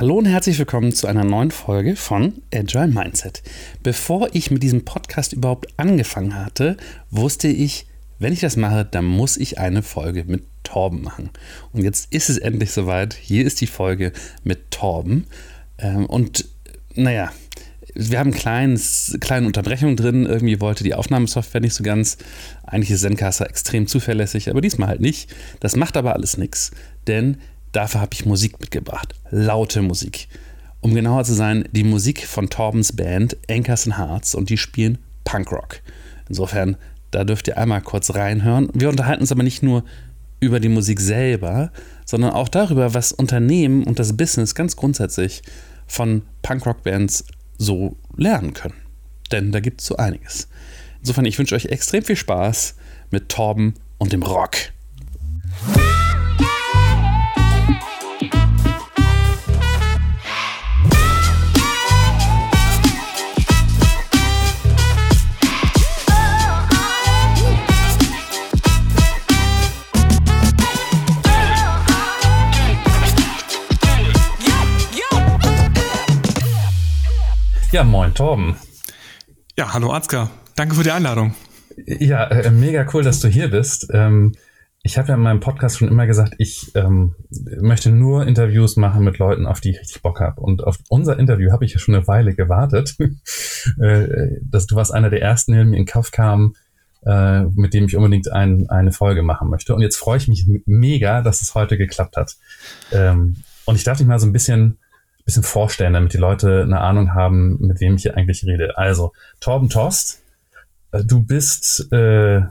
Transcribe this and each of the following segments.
Hallo und herzlich willkommen zu einer neuen Folge von Agile Mindset. Bevor ich mit diesem Podcast überhaupt angefangen hatte, wusste ich, wenn ich das mache, dann muss ich eine Folge mit Torben machen. Und jetzt ist es endlich soweit. Hier ist die Folge mit Torben. Ähm, und naja, wir haben eine kleine Unterbrechung drin. Irgendwie wollte die Aufnahmesoftware nicht so ganz. Eigentlich ist Zencaster extrem zuverlässig, aber diesmal halt nicht. Das macht aber alles nichts, denn dafür habe ich Musik mitgebracht. Laute Musik. Um genauer zu sein, die Musik von Torbens Band Anchors and Hearts und die spielen Punkrock. Insofern, da dürft ihr einmal kurz reinhören. Wir unterhalten uns aber nicht nur über die Musik selber, sondern auch darüber, was Unternehmen und das Business ganz grundsätzlich von Punkrock-Bands so lernen können. Denn da gibt es so einiges. Insofern, ich wünsche euch extrem viel Spaß mit Torben und dem Rock. Ja, moin, Torben. Ja, hallo Ansgar. Danke für die Einladung. Ja, äh, mega cool, dass du hier bist. Ähm, ich habe ja in meinem Podcast schon immer gesagt, ich ähm, möchte nur Interviews machen mit Leuten, auf die ich richtig Bock habe. Und auf unser Interview habe ich ja schon eine Weile gewartet. äh, dass du warst einer der ersten, der mir in Kauf kam, äh, mit dem ich unbedingt ein, eine Folge machen möchte. Und jetzt freue ich mich mega, dass es heute geklappt hat. Ähm, und ich darf dich mal so ein bisschen bisschen vorstellen, damit die Leute eine Ahnung haben, mit wem ich hier eigentlich rede. Also, Torben Tost, äh, du bist äh, äh,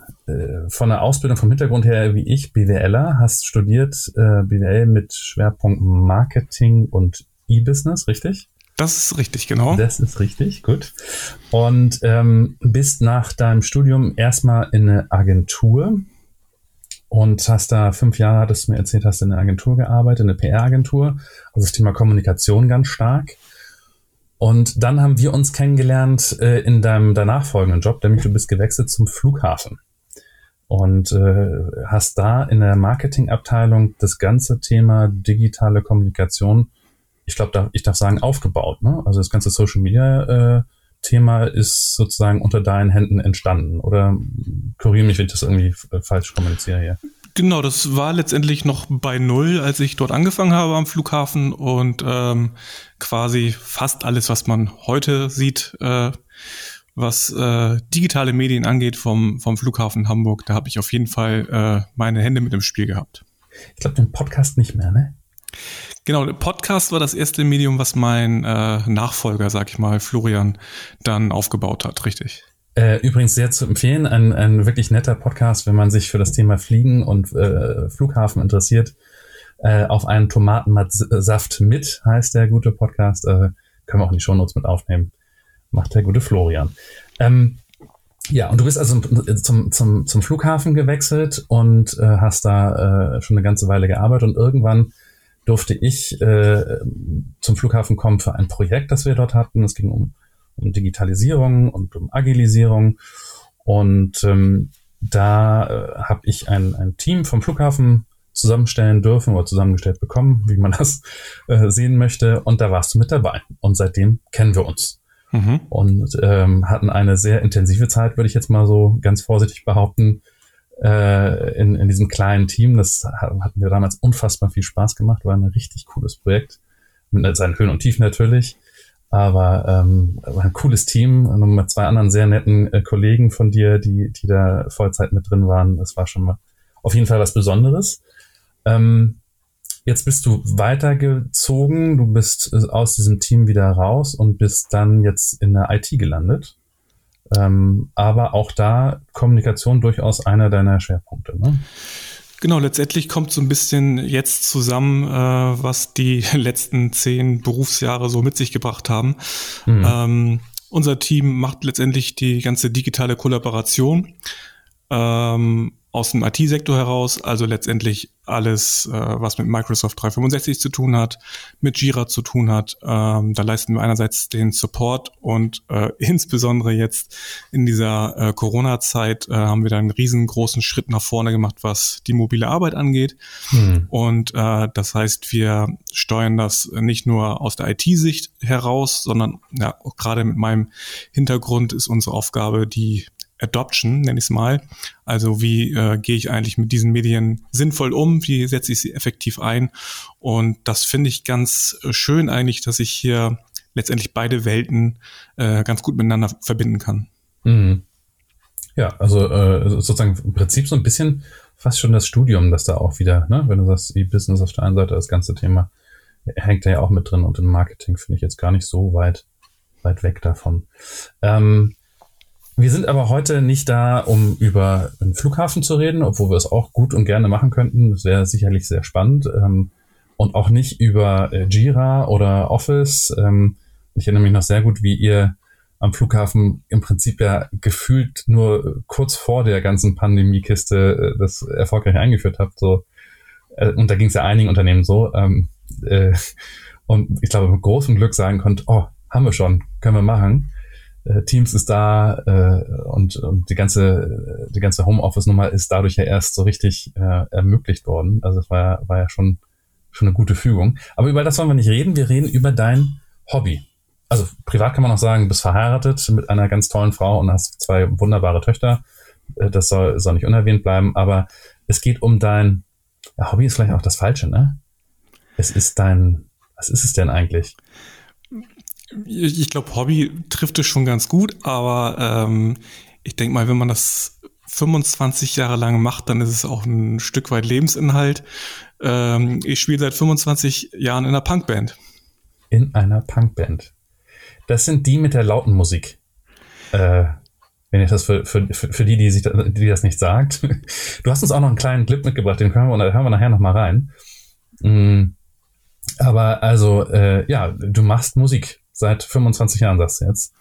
von der Ausbildung vom Hintergrund her wie ich BWLer, hast studiert äh, BWL mit Schwerpunkt Marketing und E-Business, richtig? Das ist richtig, genau. Das ist richtig, gut. Und ähm, bist nach deinem Studium erstmal in eine Agentur und hast da fünf Jahre, hattest du mir erzählt, hast in einer Agentur gearbeitet, in einer PR-Agentur, also das Thema Kommunikation ganz stark. Und dann haben wir uns kennengelernt äh, in deinem danach folgenden Job, nämlich du bist gewechselt zum Flughafen und äh, hast da in der Marketingabteilung das ganze Thema digitale Kommunikation, ich glaube, ich darf sagen, aufgebaut. Ne? Also das ganze Social Media äh, Thema ist sozusagen unter deinen Händen entstanden. Oder korrigiere mich, wenn ich das irgendwie falsch kommuniziere hier. Genau, das war letztendlich noch bei Null, als ich dort angefangen habe am Flughafen und ähm, quasi fast alles, was man heute sieht, äh, was äh, digitale Medien angeht vom, vom Flughafen Hamburg, da habe ich auf jeden Fall äh, meine Hände mit im Spiel gehabt. Ich glaube, den Podcast nicht mehr, ne? Genau, der Podcast war das erste Medium, was mein äh, Nachfolger, sag ich mal, Florian, dann aufgebaut hat, richtig. Äh, übrigens sehr zu empfehlen, ein, ein wirklich netter Podcast, wenn man sich für das Thema Fliegen und äh, Flughafen interessiert. Äh, auf einen Tomatensaft mit heißt der gute Podcast. Äh, können wir auch in die Shownotes mit aufnehmen. Macht der gute Florian. Ähm, ja, und du bist also zum, zum, zum Flughafen gewechselt und äh, hast da äh, schon eine ganze Weile gearbeitet und irgendwann durfte ich äh, zum Flughafen kommen für ein Projekt, das wir dort hatten. Es ging um, um Digitalisierung und um Agilisierung. Und ähm, da äh, habe ich ein, ein Team vom Flughafen zusammenstellen dürfen oder zusammengestellt bekommen, wie man das äh, sehen möchte. Und da warst du mit dabei. Und seitdem kennen wir uns. Mhm. Und ähm, hatten eine sehr intensive Zeit, würde ich jetzt mal so ganz vorsichtig behaupten, äh, in, in diesem kleinen Team. Das hatten wir damals unfassbar viel Spaß gemacht, war ein richtig cooles Projekt. Mit seinen Höhen und Tiefen natürlich. Aber ähm, war ein cooles Team und mit zwei anderen sehr netten äh, Kollegen von dir, die, die da Vollzeit mit drin waren. Das war schon mal auf jeden Fall was Besonderes. Ähm, jetzt bist du weitergezogen, du bist äh, aus diesem Team wieder raus und bist dann jetzt in der IT gelandet. Ähm, aber auch da Kommunikation durchaus einer deiner Schwerpunkte. Ne? Genau, letztendlich kommt so ein bisschen jetzt zusammen, äh, was die letzten zehn Berufsjahre so mit sich gebracht haben. Mhm. Ähm, unser Team macht letztendlich die ganze digitale Kollaboration. Ähm, aus dem IT-Sektor heraus, also letztendlich alles, äh, was mit Microsoft 365 zu tun hat, mit Jira zu tun hat. Ähm, da leisten wir einerseits den Support und äh, insbesondere jetzt in dieser äh, Corona-Zeit äh, haben wir da einen riesengroßen Schritt nach vorne gemacht, was die mobile Arbeit angeht. Hm. Und äh, das heißt, wir steuern das nicht nur aus der IT-Sicht heraus, sondern ja, auch gerade mit meinem Hintergrund ist unsere Aufgabe, die Adoption, nenne ich es mal. Also wie äh, gehe ich eigentlich mit diesen Medien sinnvoll um, wie setze ich sie effektiv ein. Und das finde ich ganz äh, schön eigentlich, dass ich hier letztendlich beide Welten äh, ganz gut miteinander verbinden kann. Mhm. Ja, also äh, sozusagen im Prinzip so ein bisschen fast schon das Studium, das da auch wieder, ne, wenn du sagst, E-Business auf der einen Seite, das ganze Thema hängt da ja auch mit drin und im Marketing finde ich jetzt gar nicht so weit, weit weg davon. Ähm, wir sind aber heute nicht da, um über einen Flughafen zu reden, obwohl wir es auch gut und gerne machen könnten. Das wäre sicherlich sehr spannend. Ähm, und auch nicht über äh, Jira oder Office. Ähm, ich erinnere mich noch sehr gut, wie ihr am Flughafen im Prinzip ja gefühlt nur kurz vor der ganzen Pandemiekiste äh, das erfolgreich eingeführt habt. So. Äh, und da ging es ja einigen Unternehmen so. Ähm, äh, und ich glaube, mit großem Glück sagen konnte, oh, haben wir schon, können wir machen. Äh, Teams ist da äh, und, und die ganze die ganze Homeoffice-Nummer ist dadurch ja erst so richtig äh, ermöglicht worden. Also es war ja, war ja schon schon eine gute Fügung. Aber über das wollen wir nicht reden. Wir reden über dein Hobby. Also privat kann man auch sagen, bist verheiratet mit einer ganz tollen Frau und hast zwei wunderbare Töchter. Äh, das soll, soll nicht unerwähnt bleiben. Aber es geht um dein ja, Hobby ist vielleicht auch das Falsche, ne? Es ist dein, was ist es denn eigentlich? Ich, ich glaube, Hobby trifft es schon ganz gut, aber ähm, ich denke mal, wenn man das 25 Jahre lang macht, dann ist es auch ein Stück weit Lebensinhalt. Ähm, ich spiele seit 25 Jahren in einer Punkband. In einer Punkband. Das sind die mit der lauten Musik. Äh, wenn ich das für, für, für die, die, sich, die das nicht sagt. Du hast uns auch noch einen kleinen Clip mitgebracht, den können wir, hören wir nachher nochmal rein. Mm, aber also, äh, ja, du machst Musik seit 25 Jahren, sagst du jetzt.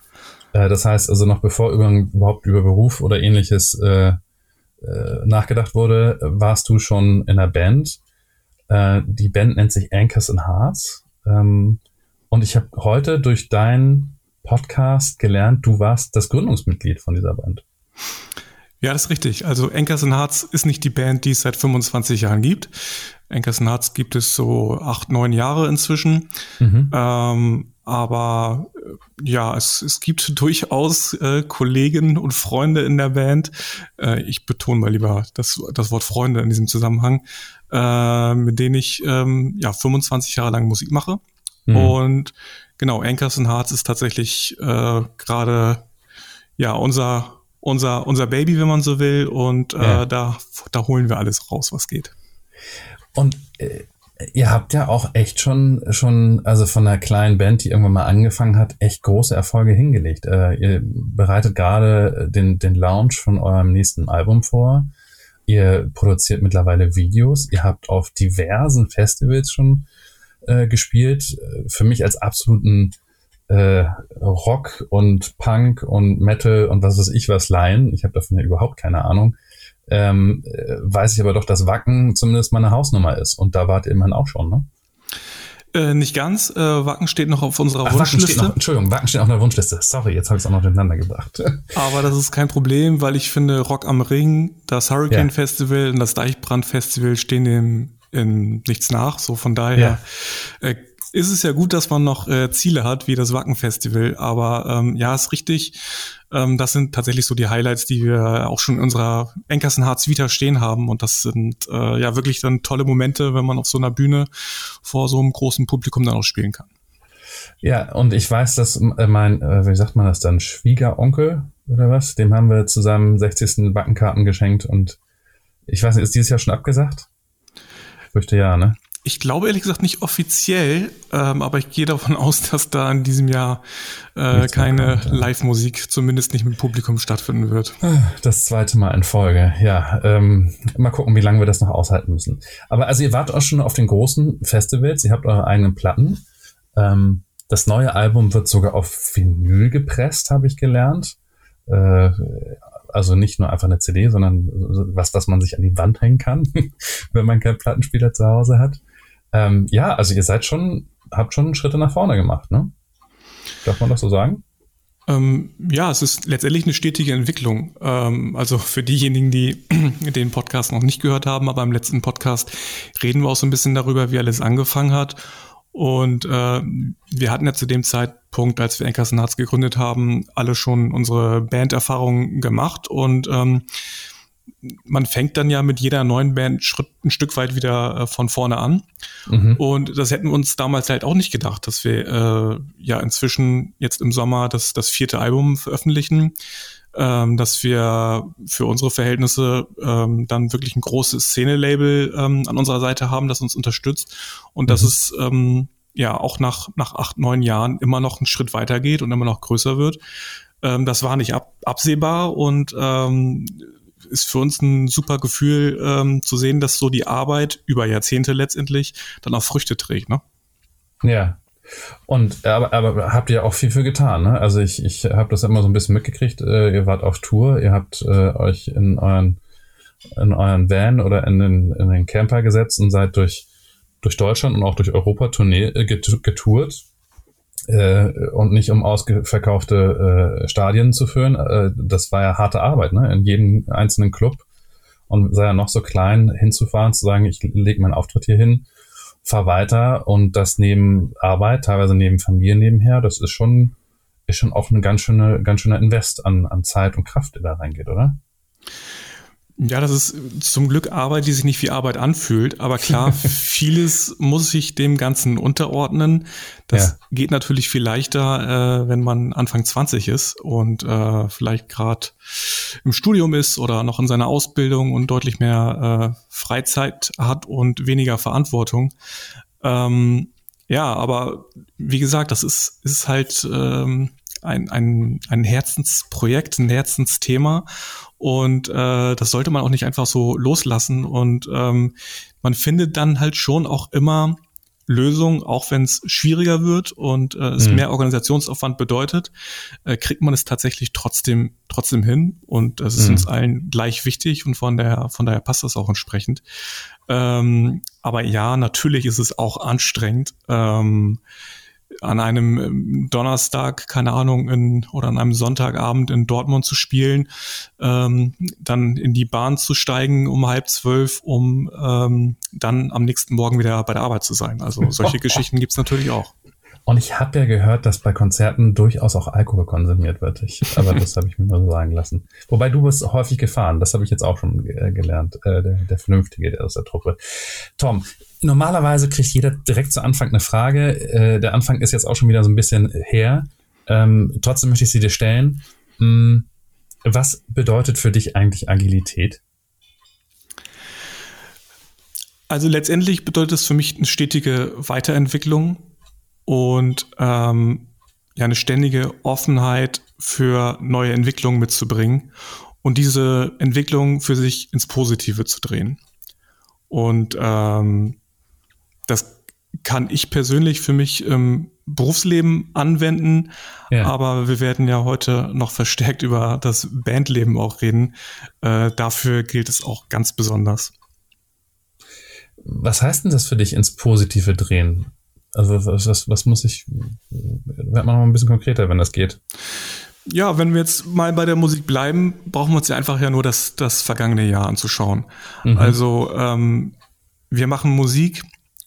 Äh, das heißt also noch bevor über, überhaupt über Beruf oder ähnliches äh, äh, nachgedacht wurde, warst du schon in einer Band. Äh, die Band nennt sich Anchors and Hearts. Ähm, und ich habe heute durch deinen Podcast gelernt, du warst das Gründungsmitglied von dieser Band. Ja, das ist richtig. Also Anchors and Hearts ist nicht die Band, die es seit 25 Jahren gibt. Anchors and Hearts gibt es so acht, neun Jahre inzwischen. Mhm. Ähm, aber äh, ja, es, es gibt durchaus äh, Kollegen und Freunde in der Band. Äh, ich betone mal lieber das, das Wort Freunde in diesem Zusammenhang, äh, mit denen ich ähm, ja 25 Jahre lang Musik mache. Mhm. Und genau, Anchors and Hearts ist tatsächlich äh, gerade ja unser unser unser Baby, wenn man so will. Und äh, ja. da da holen wir alles raus, was geht. Und äh, ihr habt ja auch echt schon, schon, also von einer kleinen Band, die irgendwann mal angefangen hat, echt große Erfolge hingelegt. Äh, ihr bereitet gerade den, den Launch von eurem nächsten Album vor. Ihr produziert mittlerweile Videos. Ihr habt auf diversen Festivals schon äh, gespielt. Für mich als absoluten äh, Rock und Punk und Metal und was weiß ich was Laien. Ich habe davon ja überhaupt keine Ahnung ähm, äh, weiß ich aber doch, dass Wacken zumindest meine Hausnummer ist. Und da wart ihr immerhin auch schon, ne? Äh, nicht ganz. Äh, Wacken steht noch auf unserer Ach, Wunschliste. Wacken noch, Entschuldigung, Wacken steht auf der Wunschliste. Sorry, jetzt habe ich es auch noch durcheinander gebracht. Aber das ist kein Problem, weil ich finde, Rock am Ring, das Hurricane ja. Festival und das Deichbrand Festival stehen dem in nichts nach. So von daher ja. äh, ist es ja gut, dass man noch äh, Ziele hat, wie das Wacken-Festival. Aber ähm, ja, ist richtig. Ähm, das sind tatsächlich so die Highlights, die wir auch schon in unserer Enkersen Harz Vita stehen haben. Und das sind äh, ja wirklich dann tolle Momente, wenn man auf so einer Bühne vor so einem großen Publikum dann auch spielen kann. Ja, und ich weiß, dass äh, mein, äh, wie sagt man das dann, Schwiegeronkel oder was, dem haben wir zu seinem 60. Wackenkarten geschenkt und ich weiß nicht, ist dieses Jahr schon abgesagt? Ich fürchte ja, ne? Ich glaube ehrlich gesagt nicht offiziell, ähm, aber ich gehe davon aus, dass da in diesem Jahr äh, keine. Live-Musik, zumindest nicht mit Publikum stattfinden wird. Das zweite Mal in Folge, ja. Ähm, mal gucken, wie lange wir das noch aushalten müssen. Aber also ihr wart auch schon auf den großen Festivals, ihr habt eure eigenen Platten. Ähm, das neue Album wird sogar auf Vinyl gepresst, habe ich gelernt. Äh, Also nicht nur einfach eine CD, sondern was, das man sich an die Wand hängen kann, wenn man keinen Plattenspieler zu Hause hat. Ähm, ja, also ihr seid schon, habt schon Schritte nach vorne gemacht, ne? Darf man das so sagen? Ähm, ja, es ist letztendlich eine stetige Entwicklung. Ähm, also für diejenigen, die den Podcast noch nicht gehört haben, aber im letzten Podcast reden wir auch so ein bisschen darüber, wie alles angefangen hat. Und äh, wir hatten ja zu dem Zeitpunkt, als wir Enkers Harz gegründet haben, alle schon unsere Banderfahrungen gemacht und ähm, man fängt dann ja mit jeder neuen Band Schritt, ein Stück weit wieder äh, von vorne an. Mhm. Und das hätten wir uns damals halt auch nicht gedacht, dass wir äh, ja inzwischen jetzt im Sommer das, das vierte Album veröffentlichen, ähm, dass wir für unsere Verhältnisse ähm, dann wirklich ein großes Szene-Label ähm, an unserer Seite haben, das uns unterstützt und mhm. dass es ähm, ja auch nach, nach acht, neun Jahren immer noch einen Schritt weiter geht und immer noch größer wird. Ähm, das war nicht ab, absehbar und ähm, ist für uns ein super Gefühl ähm, zu sehen, dass so die Arbeit über Jahrzehnte letztendlich dann auch Früchte trägt, ne? Ja. Und aber, aber habt ihr auch viel für getan, ne? Also ich, ich habe das immer so ein bisschen mitgekriegt. Äh, ihr wart auf Tour, ihr habt äh, euch in euren in euren Van oder in den, in den Camper gesetzt und seid durch durch Deutschland und auch durch Europa äh, getourt äh, und nicht um ausverkaufte äh, Stadien zu führen. Äh, das war ja harte Arbeit, ne? In jedem einzelnen Club und sei ja noch so klein hinzufahren, zu sagen, ich lege meinen Auftritt hier hin, fahr weiter und das neben Arbeit, teilweise neben Familie nebenher, das ist schon, ist schon auch eine ganz schöne, ganz schöner Invest an, an Zeit und Kraft, der da reingeht, oder? Ja, das ist zum Glück Arbeit, die sich nicht wie Arbeit anfühlt. Aber klar, vieles muss sich dem Ganzen unterordnen. Das ja. geht natürlich viel leichter, äh, wenn man Anfang 20 ist und äh, vielleicht gerade im Studium ist oder noch in seiner Ausbildung und deutlich mehr äh, Freizeit hat und weniger Verantwortung. Ähm, ja, aber wie gesagt, das ist, ist halt ähm, ein, ein, ein Herzensprojekt, ein Herzensthema. Und äh, das sollte man auch nicht einfach so loslassen. Und ähm, man findet dann halt schon auch immer Lösungen, auch wenn es schwieriger wird und äh, es mhm. mehr Organisationsaufwand bedeutet, äh, kriegt man es tatsächlich trotzdem trotzdem hin und es ist mhm. uns allen gleich wichtig und von der von daher passt das auch entsprechend. Ähm, aber ja, natürlich ist es auch anstrengend. Ähm, an einem ähm, Donnerstag, keine Ahnung, in, oder an einem Sonntagabend in Dortmund zu spielen, ähm, dann in die Bahn zu steigen um halb zwölf, um ähm, dann am nächsten Morgen wieder bei der Arbeit zu sein. Also solche Geschichten gibt's natürlich auch. Und ich habe ja gehört, dass bei Konzerten durchaus auch Alkohol konsumiert wird. Ich, aber das habe ich mir nur so sagen lassen. Wobei du bist häufig gefahren. Das habe ich jetzt auch schon äh, gelernt. Äh, der, der Vernünftige der aus der Truppe. Tom, normalerweise kriegt jeder direkt zu Anfang eine Frage. Äh, der Anfang ist jetzt auch schon wieder so ein bisschen her. Ähm, trotzdem möchte ich sie dir stellen. Hm, was bedeutet für dich eigentlich Agilität? Also letztendlich bedeutet es für mich eine stetige Weiterentwicklung und ähm, ja eine ständige Offenheit für neue Entwicklungen mitzubringen und diese Entwicklung für sich ins Positive zu drehen. Und ähm, das kann ich persönlich für mich im Berufsleben anwenden, ja. aber wir werden ja heute noch verstärkt über das Bandleben auch reden. Äh, dafür gilt es auch ganz besonders. Was heißt denn das für dich ins Positive drehen? Also was, was, muss ich, wird man noch ein bisschen konkreter, wenn das geht. Ja, wenn wir jetzt mal bei der Musik bleiben, brauchen wir uns ja einfach ja nur das, das vergangene Jahr anzuschauen. Mhm. Also ähm, wir machen Musik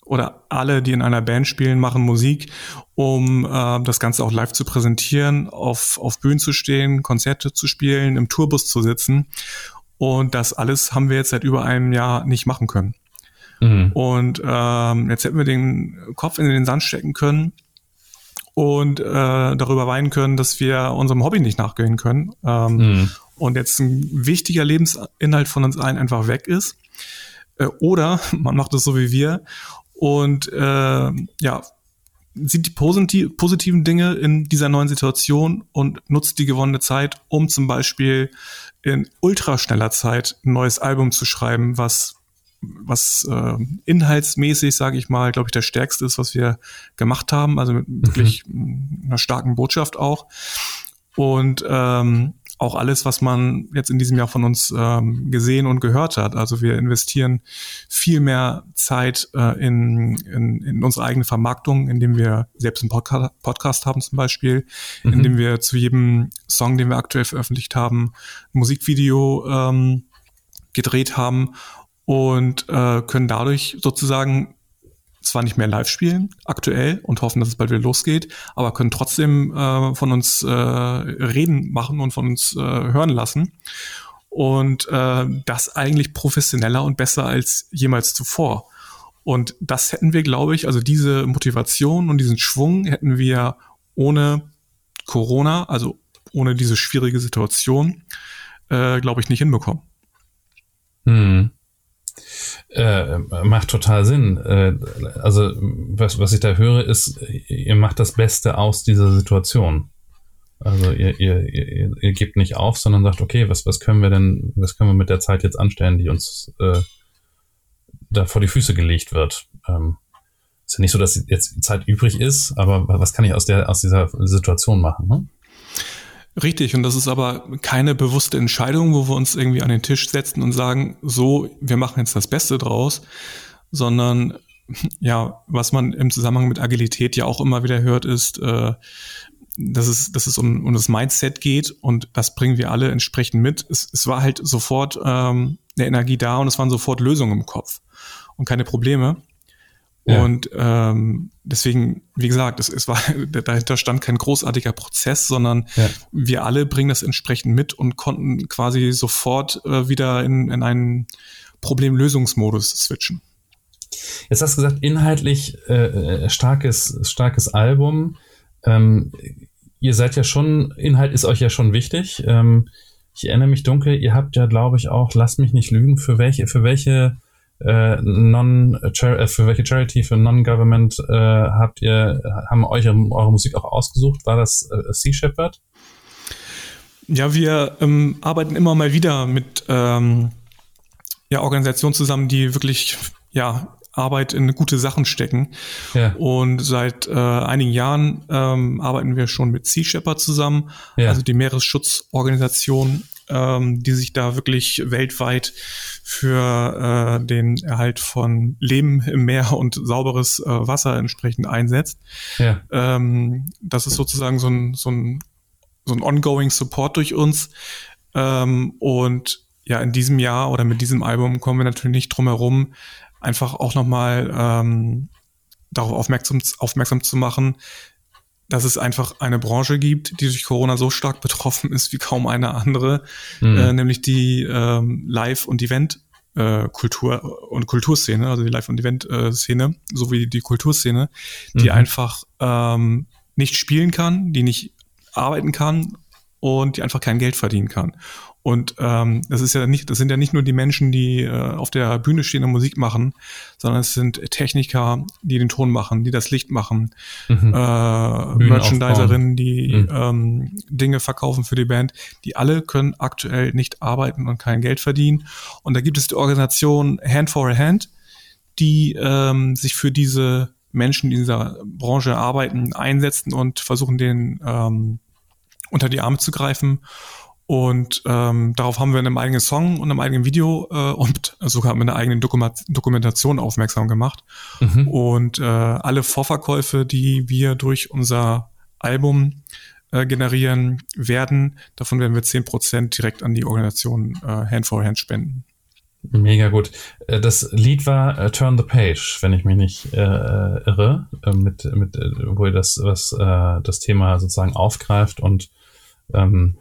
oder alle, die in einer Band spielen, machen Musik, um äh, das Ganze auch live zu präsentieren, auf, auf Bühnen zu stehen, Konzerte zu spielen, im Tourbus zu sitzen. Und das alles haben wir jetzt seit über einem Jahr nicht machen können. Mhm. Und ähm, jetzt hätten wir den Kopf in den Sand stecken können und äh, darüber weinen können, dass wir unserem Hobby nicht nachgehen können. Ähm, mhm. Und jetzt ein wichtiger Lebensinhalt von uns allen einfach weg ist. Äh, oder man macht es so wie wir und äh, ja, sieht die positiv, positiven Dinge in dieser neuen Situation und nutzt die gewonnene Zeit, um zum Beispiel in ultraschneller Zeit ein neues Album zu schreiben, was was äh, inhaltsmäßig, sage ich mal, glaube ich, der stärkste ist, was wir gemacht haben. Also mit mhm. wirklich einer starken Botschaft auch. Und ähm, auch alles, was man jetzt in diesem Jahr von uns ähm, gesehen und gehört hat. Also wir investieren viel mehr Zeit äh, in, in, in unsere eigene Vermarktung, indem wir selbst einen Podca Podcast haben zum Beispiel, mhm. indem wir zu jedem Song, den wir aktuell veröffentlicht haben, ein Musikvideo ähm, gedreht haben und äh, können dadurch sozusagen zwar nicht mehr live spielen, aktuell, und hoffen, dass es bald wieder losgeht, aber können trotzdem äh, von uns äh, reden machen und von uns äh, hören lassen. Und äh, das eigentlich professioneller und besser als jemals zuvor. Und das hätten wir, glaube ich, also diese Motivation und diesen Schwung hätten wir ohne Corona, also ohne diese schwierige Situation, äh, glaube ich, nicht hinbekommen. Äh, macht total Sinn. Äh, also, was, was ich da höre, ist, ihr macht das Beste aus dieser Situation. Also ihr, ihr, ihr, ihr gebt nicht auf, sondern sagt, okay, was, was können wir denn, was können wir mit der Zeit jetzt anstellen, die uns äh, da vor die Füße gelegt wird. Ähm, ist ja nicht so, dass jetzt Zeit übrig ist, aber was kann ich aus der aus dieser Situation machen? Ne? Richtig, und das ist aber keine bewusste Entscheidung, wo wir uns irgendwie an den Tisch setzen und sagen, so, wir machen jetzt das Beste draus, sondern ja, was man im Zusammenhang mit Agilität ja auch immer wieder hört, ist, äh, dass es, dass es um, um das Mindset geht und das bringen wir alle entsprechend mit. Es, es war halt sofort ähm, eine Energie da und es waren sofort Lösungen im Kopf und keine Probleme. Ja. Und ähm, deswegen, wie gesagt, es, es war, dahinter stand kein großartiger Prozess, sondern ja. wir alle bringen das entsprechend mit und konnten quasi sofort äh, wieder in, in einen Problemlösungsmodus switchen. Jetzt hast du gesagt, inhaltlich äh, starkes, starkes Album. Ähm, ihr seid ja schon, Inhalt ist euch ja schon wichtig. Ähm, ich erinnere mich dunkel, ihr habt ja, glaube ich, auch, lasst mich nicht lügen, für welche, für welche äh, non äh, für welche Charity, für Non-Government äh, habt ihr, haben euch eure Musik auch ausgesucht? War das äh, Sea Shepherd? Ja, wir ähm, arbeiten immer mal wieder mit ähm, ja, Organisationen zusammen, die wirklich ja, Arbeit in gute Sachen stecken. Ja. Und seit äh, einigen Jahren ähm, arbeiten wir schon mit Sea Shepherd zusammen, ja. also die Meeresschutzorganisation ähm, die sich da wirklich weltweit für äh, den Erhalt von Leben im Meer und sauberes äh, Wasser entsprechend einsetzt. Ja. Ähm, das ist sozusagen so ein, so ein, so ein ongoing Support durch uns. Ähm, und ja, in diesem Jahr oder mit diesem Album kommen wir natürlich nicht drum herum, einfach auch nochmal ähm, darauf aufmerksam, aufmerksam zu machen, dass es einfach eine Branche gibt, die durch Corona so stark betroffen ist wie kaum eine andere, mhm. äh, nämlich die ähm, Live- und Event- äh, Kultur und Kulturszene, also die Live- und Event-Szene, sowie die Kulturszene, die mhm. einfach ähm, nicht spielen kann, die nicht arbeiten kann und die einfach kein Geld verdienen kann. Und ähm, das ist ja nicht, das sind ja nicht nur die Menschen, die äh, auf der Bühne stehen und Musik machen, sondern es sind Techniker, die den Ton machen, die das Licht machen, mhm. äh, Merchandiserinnen, die mhm. ähm, Dinge verkaufen für die Band. Die alle können aktuell nicht arbeiten und kein Geld verdienen. Und da gibt es die Organisation Hand for a Hand, die ähm, sich für diese Menschen, die in dieser Branche arbeiten, einsetzen und versuchen, den ähm, unter die Arme zu greifen und ähm, darauf haben wir in einem eigenen Song und einem eigenen Video äh, und sogar mit einer eigenen Dokument Dokumentation aufmerksam gemacht. Mhm. Und äh, alle Vorverkäufe, die wir durch unser Album äh, generieren werden, davon werden wir zehn Prozent direkt an die Organisation äh, Hand for Hand spenden. Mega gut. Äh, das Lied war uh, Turn the Page, wenn ich mich nicht äh, irre, äh, mit, mit, wo ihr das, was äh, das Thema sozusagen aufgreift und ähm,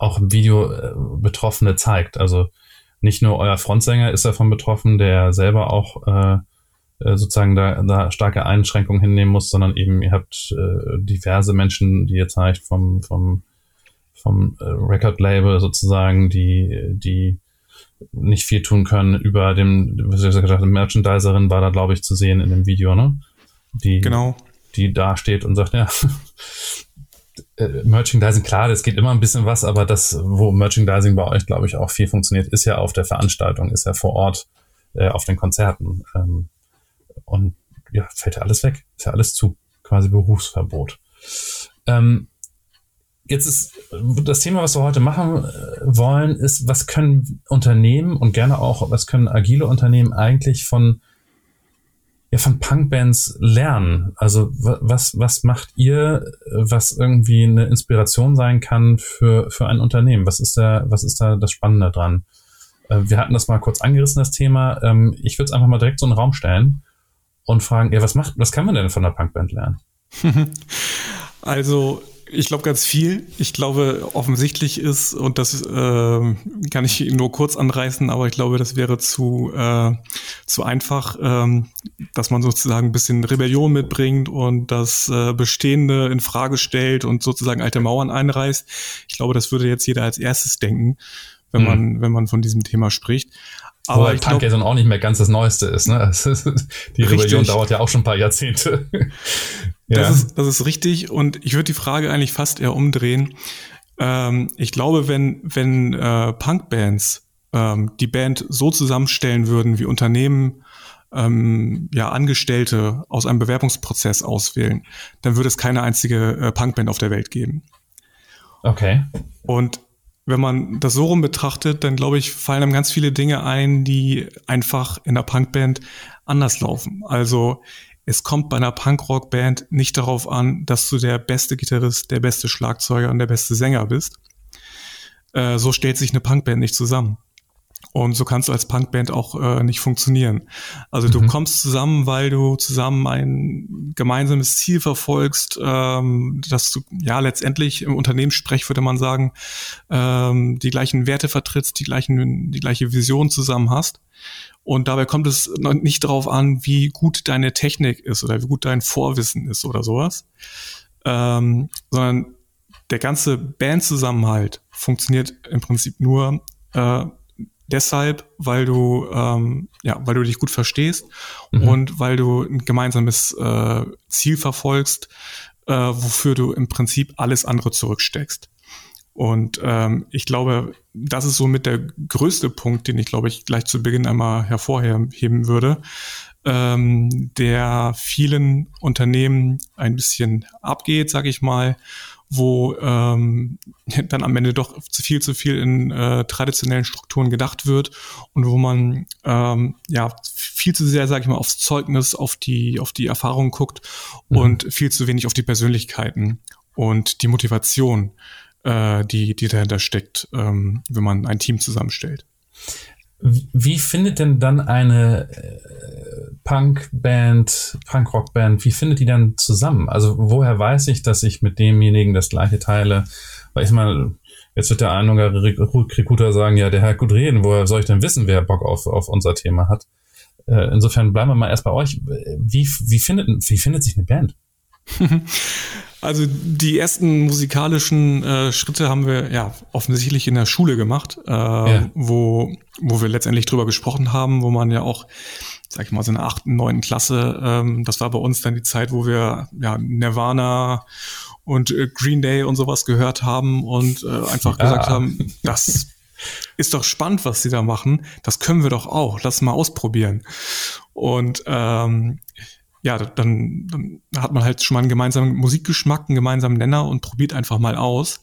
auch im Video äh, Betroffene zeigt. Also nicht nur euer Frontsänger ist davon betroffen, der selber auch äh, äh, sozusagen da, da starke Einschränkungen hinnehmen muss, sondern eben ihr habt äh, diverse Menschen, die ihr zeigt vom, vom, vom äh, Record-Label sozusagen, die, die nicht viel tun können. Über dem, was ich gesagt habe, Merchandiserin war da, glaube ich, zu sehen in dem Video, ne? Die, genau. die da steht und sagt, ja, Merchandising, klar, das geht immer ein bisschen was, aber das, wo Merchandising bei euch, glaube ich, auch viel funktioniert, ist ja auf der Veranstaltung, ist ja vor Ort äh, auf den Konzerten. Ähm, und ja, fällt ja alles weg. Ist ja alles zu. Quasi Berufsverbot. Ähm, jetzt ist das Thema, was wir heute machen äh, wollen, ist, was können Unternehmen und gerne auch, was können agile Unternehmen eigentlich von ja, von Punkbands lernen? Also was, was macht ihr, was irgendwie eine Inspiration sein kann für, für ein Unternehmen? Was ist da, was ist da das Spannende dran? Äh, wir hatten das mal kurz angerissen, das Thema. Ähm, ich würde es einfach mal direkt so in den Raum stellen und fragen, ja, was macht, was kann man denn von der Punkband lernen? Also ich glaube ganz viel. Ich glaube, offensichtlich ist, und das äh, kann ich nur kurz anreißen, aber ich glaube, das wäre zu, äh, zu einfach, ähm, dass man sozusagen ein bisschen Rebellion mitbringt und das äh, Bestehende in Frage stellt und sozusagen alte Mauern einreißt. Ich glaube, das würde jetzt jeder als erstes denken, wenn mhm. man, wenn man von diesem Thema spricht. Aber Wobei dann auch nicht mehr ganz das Neueste ist. Ne? Die Rebellion dauert ja auch schon ein paar Jahrzehnte. Ja. Das, ist, das ist richtig und ich würde die Frage eigentlich fast eher umdrehen. Ähm, ich glaube, wenn, wenn äh, Punkbands ähm, die Band so zusammenstellen würden, wie Unternehmen ähm, ja, Angestellte aus einem Bewerbungsprozess auswählen, dann würde es keine einzige äh, Punkband auf der Welt geben. Okay. Und wenn man das so rum betrachtet, dann glaube ich, fallen einem ganz viele Dinge ein, die einfach in der Punkband anders laufen. Also es kommt bei einer Punkrock-Band nicht darauf an, dass du der beste Gitarrist, der beste Schlagzeuger und der beste Sänger bist. Äh, so stellt sich eine Punkband nicht zusammen. Und so kannst du als Punkband auch äh, nicht funktionieren. Also mhm. du kommst zusammen, weil du zusammen ein gemeinsames Ziel verfolgst, ähm, dass du ja letztendlich im Unternehmenssprech würde man sagen, ähm, die gleichen Werte vertrittst, die gleichen, die gleiche Vision zusammen hast. Und dabei kommt es nicht darauf an, wie gut deine Technik ist oder wie gut dein Vorwissen ist oder sowas, ähm, sondern der ganze Bandzusammenhalt funktioniert im Prinzip nur äh, deshalb, weil du ähm, ja, weil du dich gut verstehst mhm. und weil du ein gemeinsames äh, Ziel verfolgst, äh, wofür du im Prinzip alles andere zurücksteckst. Und ähm, ich glaube, das ist somit der größte Punkt, den ich, glaube ich, gleich zu Beginn einmal hervorheben würde, ähm, der vielen Unternehmen ein bisschen abgeht, sage ich mal, wo ähm, dann am Ende doch zu viel zu viel in äh, traditionellen Strukturen gedacht wird und wo man ähm, ja viel zu sehr, sage ich mal, aufs Zeugnis, auf die auf die Erfahrung guckt mhm. und viel zu wenig auf die Persönlichkeiten und die Motivation äh, die, die dahinter steckt, ähm, wenn man ein Team zusammenstellt. Wie findet denn dann eine äh, Punk-Band, Punk-Rock-Band, wie findet die dann zusammen? Also woher weiß ich, dass ich mit demjenigen das gleiche teile? Weil ich mal, jetzt wird der ein oder Recruiter sagen, ja, der Herr gut reden, woher soll ich denn wissen, wer Bock auf, auf unser Thema hat? Äh, insofern bleiben wir mal erst bei euch. Wie, wie, findet, wie findet sich eine Band? Also die ersten musikalischen äh, Schritte haben wir ja offensichtlich in der Schule gemacht, äh, ja. wo, wo wir letztendlich drüber gesprochen haben, wo man ja auch, sag ich mal, so in der achten, neunten Klasse, ähm, das war bei uns dann die Zeit, wo wir ja Nirvana und äh, Green Day und sowas gehört haben und äh, einfach ja. gesagt haben, das ist doch spannend, was sie da machen. Das können wir doch auch. Lass mal ausprobieren. Und ähm, ja, dann, dann hat man halt schon mal einen gemeinsamen Musikgeschmack, einen gemeinsamen Nenner und probiert einfach mal aus.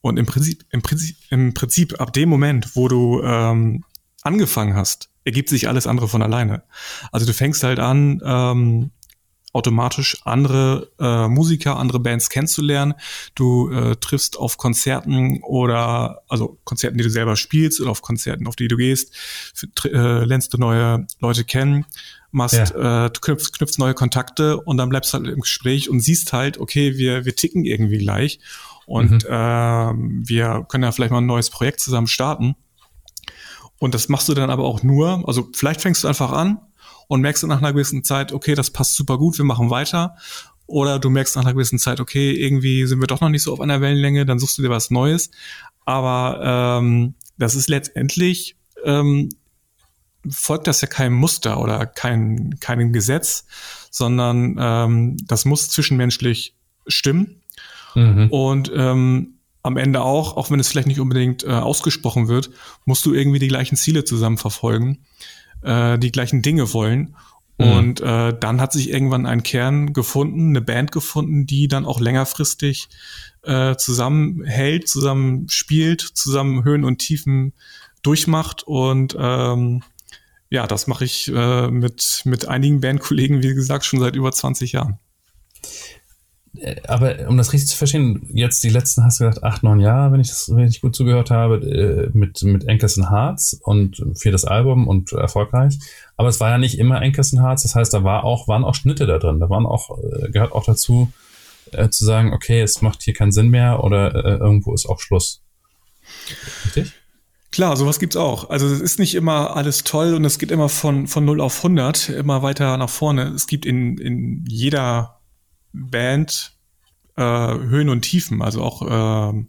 Und im Prinzip, im Prinzip, im Prinzip ab dem Moment, wo du ähm, angefangen hast, ergibt sich alles andere von alleine. Also du fängst halt an, ähm, automatisch andere äh, Musiker, andere Bands kennenzulernen. Du äh, triffst auf Konzerten oder also Konzerten, die du selber spielst oder auf Konzerten, auf die du gehst, äh, lernst du neue Leute kennen machst, ja. äh, du knüpfst, knüpfst neue Kontakte und dann bleibst du halt im Gespräch und siehst halt, okay, wir, wir ticken irgendwie gleich und mhm. äh, wir können ja vielleicht mal ein neues Projekt zusammen starten. Und das machst du dann aber auch nur, also vielleicht fängst du einfach an und merkst dann nach einer gewissen Zeit, okay, das passt super gut, wir machen weiter. Oder du merkst nach einer gewissen Zeit, okay, irgendwie sind wir doch noch nicht so auf einer Wellenlänge, dann suchst du dir was Neues. Aber ähm, das ist letztendlich ähm, folgt das ja keinem Muster oder kein, keinem Gesetz, sondern ähm, das muss zwischenmenschlich stimmen. Mhm. Und ähm, am Ende auch, auch wenn es vielleicht nicht unbedingt äh, ausgesprochen wird, musst du irgendwie die gleichen Ziele zusammen verfolgen, äh, die gleichen Dinge wollen. Mhm. Und äh, dann hat sich irgendwann ein Kern gefunden, eine Band gefunden, die dann auch längerfristig äh, zusammenhält, zusammen spielt, zusammen Höhen und Tiefen durchmacht. Und ähm, ja, das mache ich äh, mit, mit einigen Bandkollegen, wie gesagt, schon seit über 20 Jahren. Äh, aber um das richtig zu verstehen, jetzt die letzten, hast du gesagt, acht, neun Jahre, wenn ich das richtig gut zugehört habe, äh, mit, mit Ankerson Hearts und für das Album und erfolgreich. Aber es war ja nicht immer Ankerson Hearts, das heißt, da war auch, waren auch Schnitte da drin. Da waren auch, äh, gehört auch dazu, äh, zu sagen, okay, es macht hier keinen Sinn mehr oder äh, irgendwo ist auch Schluss. Richtig? Klar, sowas gibt's auch. Also es ist nicht immer alles toll und es geht immer von, von 0 auf 100 immer weiter nach vorne. Es gibt in, in jeder Band äh, Höhen und Tiefen. Also auch äh,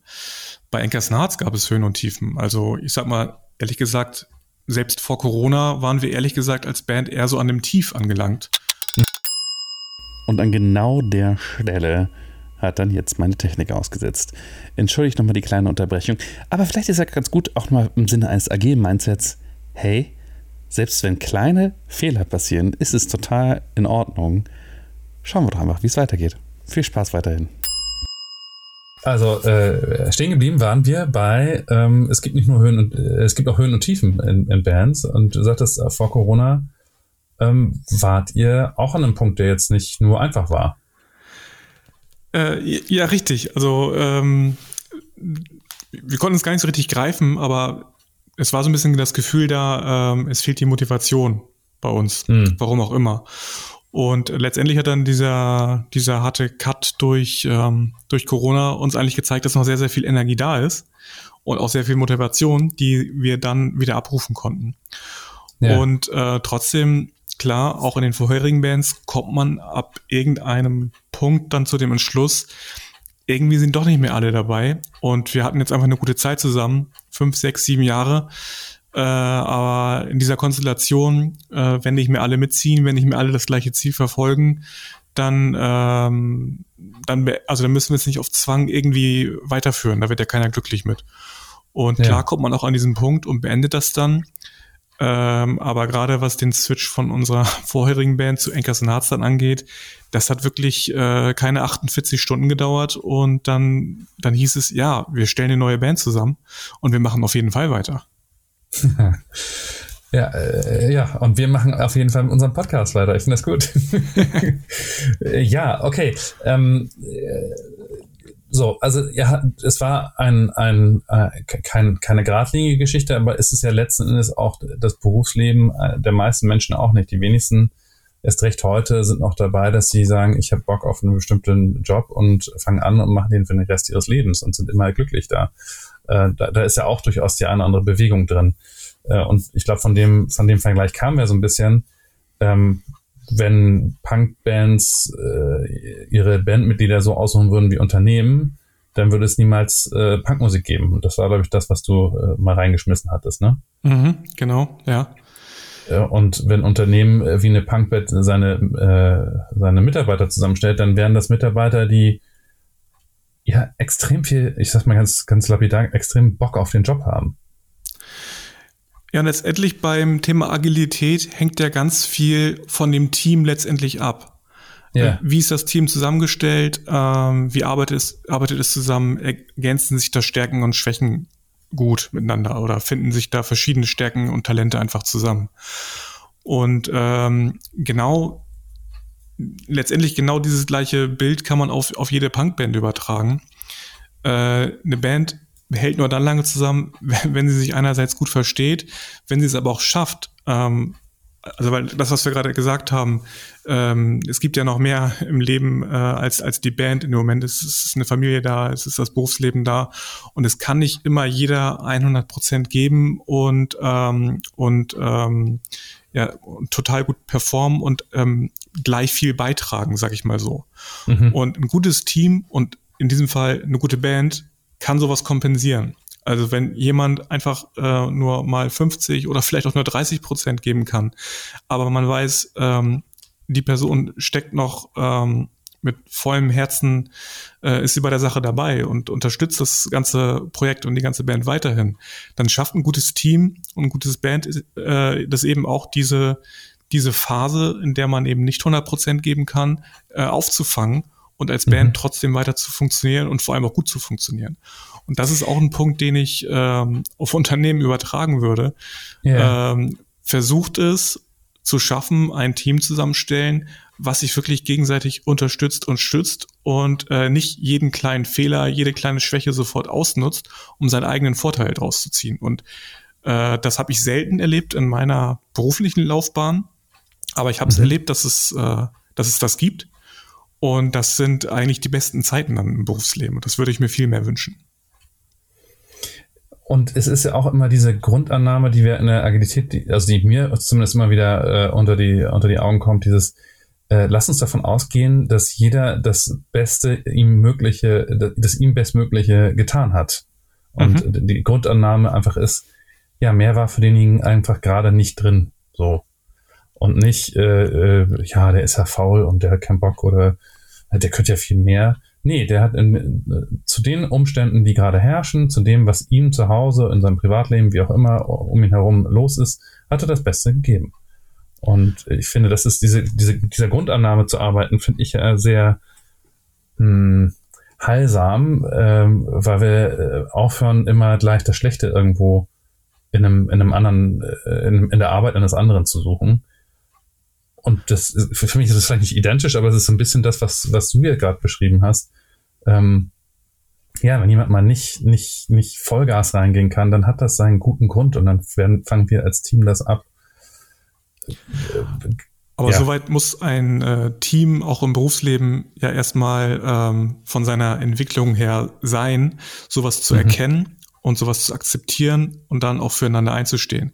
bei Enkers Hearts gab es Höhen und Tiefen. Also ich sag mal, ehrlich gesagt, selbst vor Corona waren wir ehrlich gesagt als Band eher so an dem Tief angelangt. Und an genau der Stelle hat dann jetzt meine Technik ausgesetzt. Entschuldigt nochmal die kleine Unterbrechung, aber vielleicht ist ja ganz gut auch mal im Sinne eines AG-Mindsets, hey, selbst wenn kleine Fehler passieren, ist es total in Ordnung. Schauen wir doch einfach, wie es weitergeht. Viel Spaß weiterhin. Also äh, stehen geblieben waren wir bei, ähm, es gibt nicht nur Höhen und äh, es gibt auch Höhen und Tiefen in, in Bands und du sagtest, äh, vor Corona ähm, wart ihr auch an einem Punkt, der jetzt nicht nur einfach war. Äh, ja, richtig. Also ähm, wir konnten es gar nicht so richtig greifen, aber es war so ein bisschen das Gefühl da, ähm, es fehlt die Motivation bei uns, hm. warum auch immer. Und letztendlich hat dann dieser, dieser harte Cut durch, ähm, durch Corona uns eigentlich gezeigt, dass noch sehr, sehr viel Energie da ist und auch sehr viel Motivation, die wir dann wieder abrufen konnten. Ja. Und äh, trotzdem klar, auch in den vorherigen Bands kommt man ab irgendeinem Punkt dann zu dem Entschluss, irgendwie sind doch nicht mehr alle dabei. Und wir hatten jetzt einfach eine gute Zeit zusammen, fünf, sechs, sieben Jahre. Äh, aber in dieser Konstellation, äh, wenn nicht mehr alle mitziehen, wenn nicht mehr alle das gleiche Ziel verfolgen, dann, ähm, dann, also dann müssen wir es nicht auf Zwang irgendwie weiterführen. Da wird ja keiner glücklich mit. Und ja. klar kommt man auch an diesen Punkt und beendet das dann. Ähm, aber gerade was den Switch von unserer vorherigen Band zu Anchors and Hearts dann angeht, das hat wirklich äh, keine 48 Stunden gedauert und dann, dann hieß es, ja, wir stellen eine neue Band zusammen und wir machen auf jeden Fall weiter. Ja, äh, ja, und wir machen auf jeden Fall mit unserem Podcast weiter. Ich finde das gut. ja, okay. Ähm, äh, so, also ja, es war ein, ein äh, kein, keine geradlinige Geschichte, aber es ist ja letzten Endes auch das Berufsleben äh, der meisten Menschen auch nicht. Die wenigsten, erst recht heute, sind noch dabei, dass sie sagen, ich habe Bock auf einen bestimmten Job und fangen an und machen den für den Rest ihres Lebens und sind immer glücklich da. Äh, da, da ist ja auch durchaus die eine oder andere Bewegung drin. Äh, und ich glaube, von dem, von dem Vergleich kam wir so ein bisschen. Ähm, wenn Punkbands äh, ihre Bandmitglieder so aussuchen würden wie Unternehmen, dann würde es niemals äh, Punkmusik geben. Und das war, glaube ich, das, was du äh, mal reingeschmissen hattest, ne? Mhm, genau, ja. Und wenn Unternehmen äh, wie eine Punkband seine, äh, seine Mitarbeiter zusammenstellt, dann wären das Mitarbeiter, die ja extrem viel, ich sag mal ganz, ganz lapidar, extrem Bock auf den Job haben. Ja, letztendlich beim Thema Agilität hängt ja ganz viel von dem Team letztendlich ab. Ja. Äh, wie ist das Team zusammengestellt? Ähm, wie arbeitet es, arbeitet es zusammen? Ergänzen sich da Stärken und Schwächen gut miteinander oder finden sich da verschiedene Stärken und Talente einfach zusammen? Und ähm, genau, letztendlich genau dieses gleiche Bild kann man auf, auf jede Punkband übertragen. Äh, eine Band hält nur dann lange zusammen, wenn sie sich einerseits gut versteht, wenn sie es aber auch schafft, ähm, also weil das, was wir gerade gesagt haben, ähm, es gibt ja noch mehr im Leben äh, als, als die Band im Moment. Es ist eine Familie da, es ist das Berufsleben da und es kann nicht immer jeder 100 Prozent geben und, ähm, und ähm, ja, total gut performen und ähm, gleich viel beitragen, sag ich mal so. Mhm. Und ein gutes Team und in diesem Fall eine gute Band kann sowas kompensieren. Also wenn jemand einfach äh, nur mal 50 oder vielleicht auch nur 30 Prozent geben kann, aber man weiß, ähm, die Person steckt noch ähm, mit vollem Herzen, äh, ist sie bei der Sache dabei und unterstützt das ganze Projekt und die ganze Band weiterhin, dann schafft ein gutes Team und ein gutes Band äh, das eben auch diese diese Phase, in der man eben nicht 100 Prozent geben kann, äh, aufzufangen und als Band mhm. trotzdem weiter zu funktionieren und vor allem auch gut zu funktionieren. Und das ist auch ein Punkt, den ich ähm, auf Unternehmen übertragen würde. Yeah. Ähm, versucht es zu schaffen, ein Team zusammenstellen, was sich wirklich gegenseitig unterstützt und stützt und äh, nicht jeden kleinen Fehler, jede kleine Schwäche sofort ausnutzt, um seinen eigenen Vorteil draus zu ziehen. Und äh, das habe ich selten erlebt in meiner beruflichen Laufbahn, aber ich habe es mhm. erlebt, dass es, äh, dass es das gibt. Und das sind eigentlich die besten Zeiten dann im Berufsleben. Und das würde ich mir viel mehr wünschen. Und es ist ja auch immer diese Grundannahme, die wir in der Agilität, die, also die mir zumindest immer wieder äh, unter, die, unter die Augen kommt, dieses, äh, lass uns davon ausgehen, dass jeder das Beste ihm mögliche, das ihm bestmögliche getan hat. Und mhm. die Grundannahme einfach ist, ja, mehr war für denjenigen einfach gerade nicht drin. So. Und nicht, äh, äh, ja, der ist ja faul und der hat keinen Bock oder der könnte ja viel mehr. Nee, der hat in, zu den Umständen, die gerade herrschen, zu dem, was ihm zu Hause, in seinem Privatleben, wie auch immer, um ihn herum los ist, hat er das Beste gegeben. Und ich finde, das ist diese, diese, dieser Grundannahme zu arbeiten, finde ich ja sehr hm, heilsam, ähm, weil wir äh, aufhören, immer gleich das Schlechte irgendwo in einem, in einem anderen, äh, in, in der Arbeit eines anderen zu suchen. Und das für mich ist das vielleicht nicht identisch, aber es ist so ein bisschen das, was, was du ja gerade beschrieben hast. Ähm, ja, wenn jemand mal nicht, nicht, nicht Vollgas reingehen kann, dann hat das seinen guten Grund und dann werden, fangen wir als Team das ab. Aber ja. soweit muss ein äh, Team auch im Berufsleben ja erstmal ähm, von seiner Entwicklung her sein, sowas zu mhm. erkennen und sowas zu akzeptieren und dann auch füreinander einzustehen.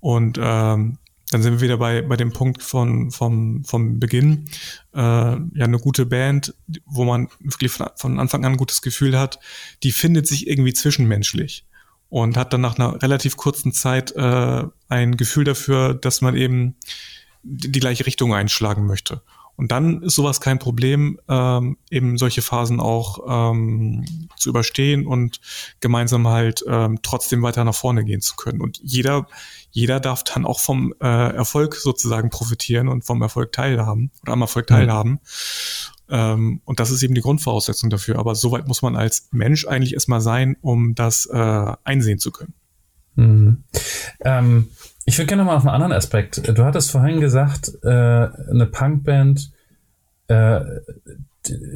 Und ähm, dann sind wir wieder bei, bei dem Punkt von, vom, vom Beginn. Äh, ja, eine gute Band, wo man wirklich von, von Anfang an ein gutes Gefühl hat, die findet sich irgendwie zwischenmenschlich und hat dann nach einer relativ kurzen Zeit äh, ein Gefühl dafür, dass man eben die gleiche Richtung einschlagen möchte. Und dann ist sowas kein Problem, ähm, eben solche Phasen auch ähm, zu überstehen und gemeinsam halt ähm, trotzdem weiter nach vorne gehen zu können. Und jeder, jeder darf dann auch vom äh, Erfolg sozusagen profitieren und vom Erfolg teilhaben oder am Erfolg teilhaben. Ähm, und das ist eben die Grundvoraussetzung dafür. Aber soweit muss man als Mensch eigentlich erstmal sein, um das äh, einsehen zu können. Mhm. Ähm, ich würde gerne mal auf einen anderen Aspekt. Du hattest vorhin gesagt, äh, eine Punkband, äh,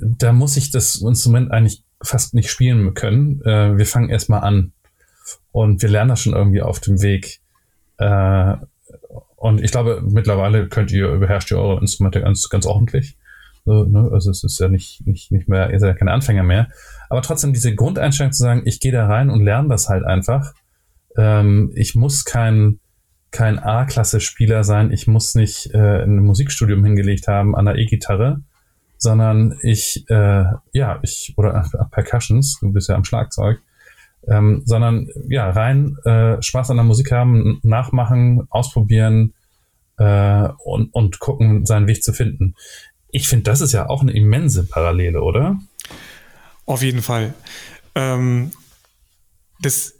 da muss ich das Instrument eigentlich fast nicht spielen können. Äh, wir fangen erstmal an und wir lernen das schon irgendwie auf dem Weg. Äh, und ich glaube, mittlerweile könnt ihr, überherrscht ihr eure Instrumente ganz, ganz ordentlich. So, ne? Also es ist ja nicht, nicht, nicht mehr, ihr seid ja keine Anfänger mehr. Aber trotzdem diese Grundeinstellung zu sagen, ich gehe da rein und lerne das halt einfach. Ähm, ich muss kein kein A-Klasse-Spieler sein. Ich muss nicht äh, ein Musikstudium hingelegt haben an der E-Gitarre, sondern ich, äh, ja, ich, oder äh, Percussions, du bist ja am Schlagzeug, ähm, sondern ja, rein äh, Spaß an der Musik haben, nachmachen, ausprobieren äh, und, und gucken, seinen Weg zu finden. Ich finde, das ist ja auch eine immense Parallele, oder? Auf jeden Fall. Ähm, das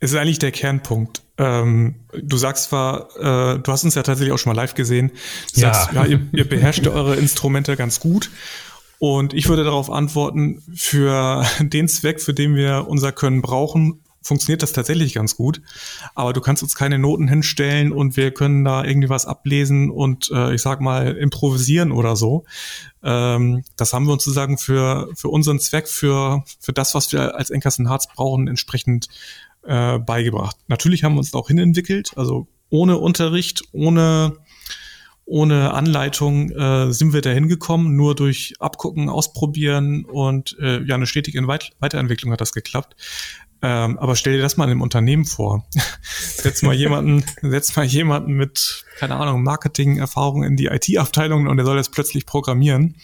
ist eigentlich der Kernpunkt. Ähm, du sagst zwar, äh, du hast uns ja tatsächlich auch schon mal live gesehen. Du ja. sagst, ja, ihr, ihr beherrscht eure Instrumente ganz gut. Und ich würde darauf antworten, für den Zweck, für den wir unser Können brauchen, funktioniert das tatsächlich ganz gut. Aber du kannst uns keine Noten hinstellen und wir können da irgendwie was ablesen und äh, ich sag mal improvisieren oder so. Ähm, das haben wir uns sozusagen für, für unseren Zweck, für, für das, was wir als Enkersen Harz brauchen, entsprechend äh, beigebracht. Natürlich haben wir uns da auch hinentwickelt, also ohne Unterricht, ohne ohne Anleitung äh, sind wir da hingekommen, nur durch Abgucken, Ausprobieren und äh, ja, eine stetige Weit Weiterentwicklung hat das geklappt. Ähm, aber stell dir das mal im Unternehmen vor. setz mal jemanden, setz mal jemanden mit, keine Ahnung, Marketing-Erfahrung in die IT-Abteilung und der soll jetzt plötzlich programmieren.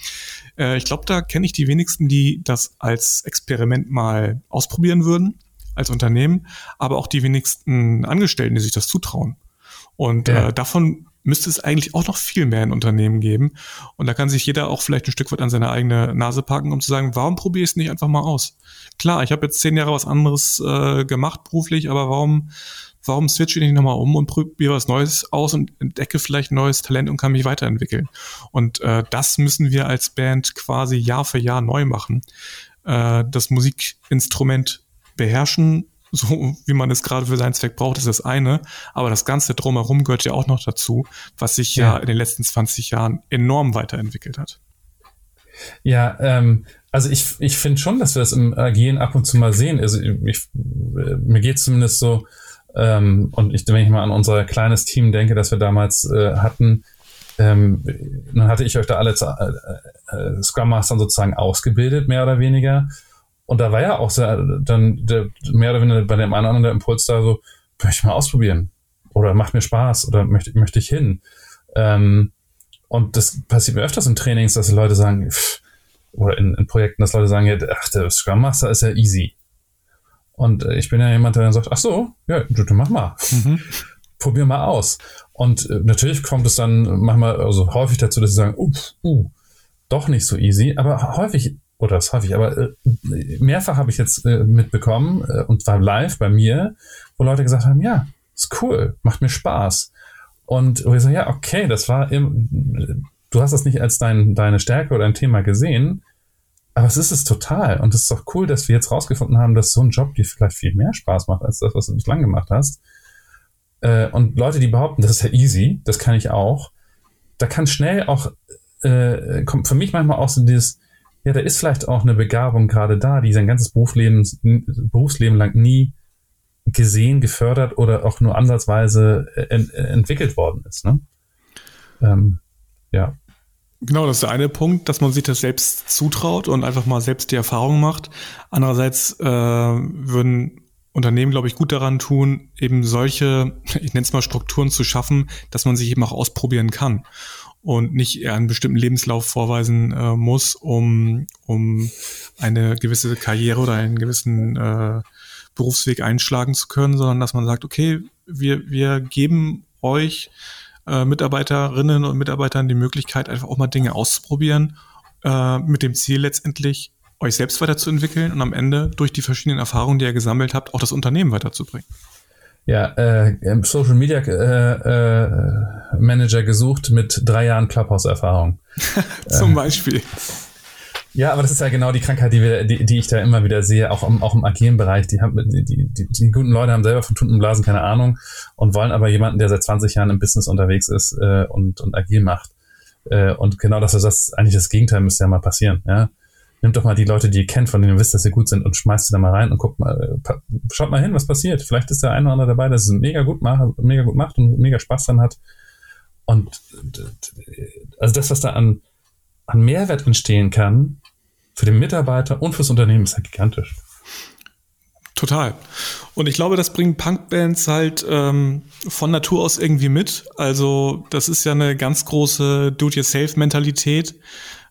Äh, ich glaube, da kenne ich die wenigsten, die das als Experiment mal ausprobieren würden als Unternehmen, aber auch die wenigsten Angestellten, die sich das zutrauen. Und ja. äh, davon müsste es eigentlich auch noch viel mehr in Unternehmen geben. Und da kann sich jeder auch vielleicht ein Stück weit an seine eigene Nase packen, um zu sagen, warum probiere ich es nicht einfach mal aus? Klar, ich habe jetzt zehn Jahre was anderes äh, gemacht beruflich, aber warum warum switche ich nicht nochmal um und probiere was Neues aus und entdecke vielleicht neues Talent und kann mich weiterentwickeln. Und äh, das müssen wir als Band quasi Jahr für Jahr neu machen. Äh, das Musikinstrument beherrschen, so wie man es gerade für seinen Zweck braucht, ist das eine. Aber das Ganze drumherum gehört ja auch noch dazu, was sich ja, ja in den letzten 20 Jahren enorm weiterentwickelt hat. Ja, ähm, also ich, ich finde schon, dass wir das im Agieren ab und zu mal sehen. Also ich, mir geht zumindest so, ähm, und ich, wenn ich mal an unser kleines Team denke, das wir damals äh, hatten, ähm, dann hatte ich euch da alle äh, äh, Scrum Mastern sozusagen ausgebildet, mehr oder weniger. Und da war ja auch sehr, dann der, mehr oder weniger bei dem einen oder anderen der Impuls da so, möchte ich mal ausprobieren. Oder macht mir Spaß oder möchte, möchte ich hin. Ähm, und das passiert mir öfters in Trainings, dass die Leute sagen, pff, oder in, in, Projekten, dass Leute sagen, ja, ach, der Scrum Master ist ja easy. Und äh, ich bin ja jemand, der dann sagt, ach so, ja, du, du mach mal. Mhm. Probier mal aus. Und äh, natürlich kommt es dann manchmal, also häufig dazu, dass sie sagen, uh, uh, doch nicht so easy, aber häufig, oder das häufig, aber äh, mehrfach habe ich jetzt äh, mitbekommen äh, und war live bei mir, wo Leute gesagt haben, ja, ist cool, macht mir Spaß. Und wo ich sage, ja, okay, das war im, du hast das nicht als dein, deine Stärke oder ein Thema gesehen, aber es ist es total. Und es ist doch cool, dass wir jetzt rausgefunden haben, dass so ein Job dir vielleicht viel mehr Spaß macht, als das, was du bislang gemacht hast. Äh, und Leute, die behaupten, das ist ja easy, das kann ich auch, da kann schnell auch, äh, kommt für mich manchmal auch so dieses, ja, da ist vielleicht auch eine Begabung gerade da, die sein ganzes Berufsleben, Berufsleben lang nie gesehen, gefördert oder auch nur ansatzweise ent entwickelt worden ist. Ne? Ähm, ja. Genau, das ist der eine Punkt, dass man sich das selbst zutraut und einfach mal selbst die Erfahrung macht. Andererseits äh, würden Unternehmen, glaube ich, gut daran tun, eben solche, ich nenne es mal Strukturen zu schaffen, dass man sich eben auch ausprobieren kann und nicht einen bestimmten Lebenslauf vorweisen äh, muss, um, um eine gewisse Karriere oder einen gewissen äh, Berufsweg einschlagen zu können, sondern dass man sagt, okay, wir, wir geben euch äh, Mitarbeiterinnen und Mitarbeitern die Möglichkeit, einfach auch mal Dinge auszuprobieren, äh, mit dem Ziel letztendlich, euch selbst weiterzuentwickeln und am Ende durch die verschiedenen Erfahrungen, die ihr gesammelt habt, auch das Unternehmen weiterzubringen. Ja, äh, Social Media äh, äh, Manager gesucht mit drei Jahren Clubhouse-Erfahrung. Zum Beispiel. Ja, aber das ist ja genau die Krankheit, die, wir, die, die ich da immer wieder sehe, auch im, auch im agilen Bereich. Die, haben, die, die, die, die guten Leute haben selber von Tuntenblasen keine Ahnung und wollen aber jemanden, der seit 20 Jahren im Business unterwegs ist äh, und, und agil macht. Äh, und genau das ist das, eigentlich das Gegenteil müsste ja mal passieren. Ja? Nimmt doch mal die Leute, die ihr kennt, von denen ihr wisst, dass sie gut sind und schmeißt sie da mal rein und guckt mal, äh, schaut mal hin, was passiert. Vielleicht ist der eine oder andere dabei, der es mega gut macht, mega gut macht und mega Spaß dann hat. Und also das, was da an, an Mehrwert entstehen kann, für den Mitarbeiter und fürs Unternehmen ist ja gigantisch. Total. Und ich glaube, das bringen Punkbands halt ähm, von Natur aus irgendwie mit. Also das ist ja eine ganz große Do-it-yourself-Mentalität.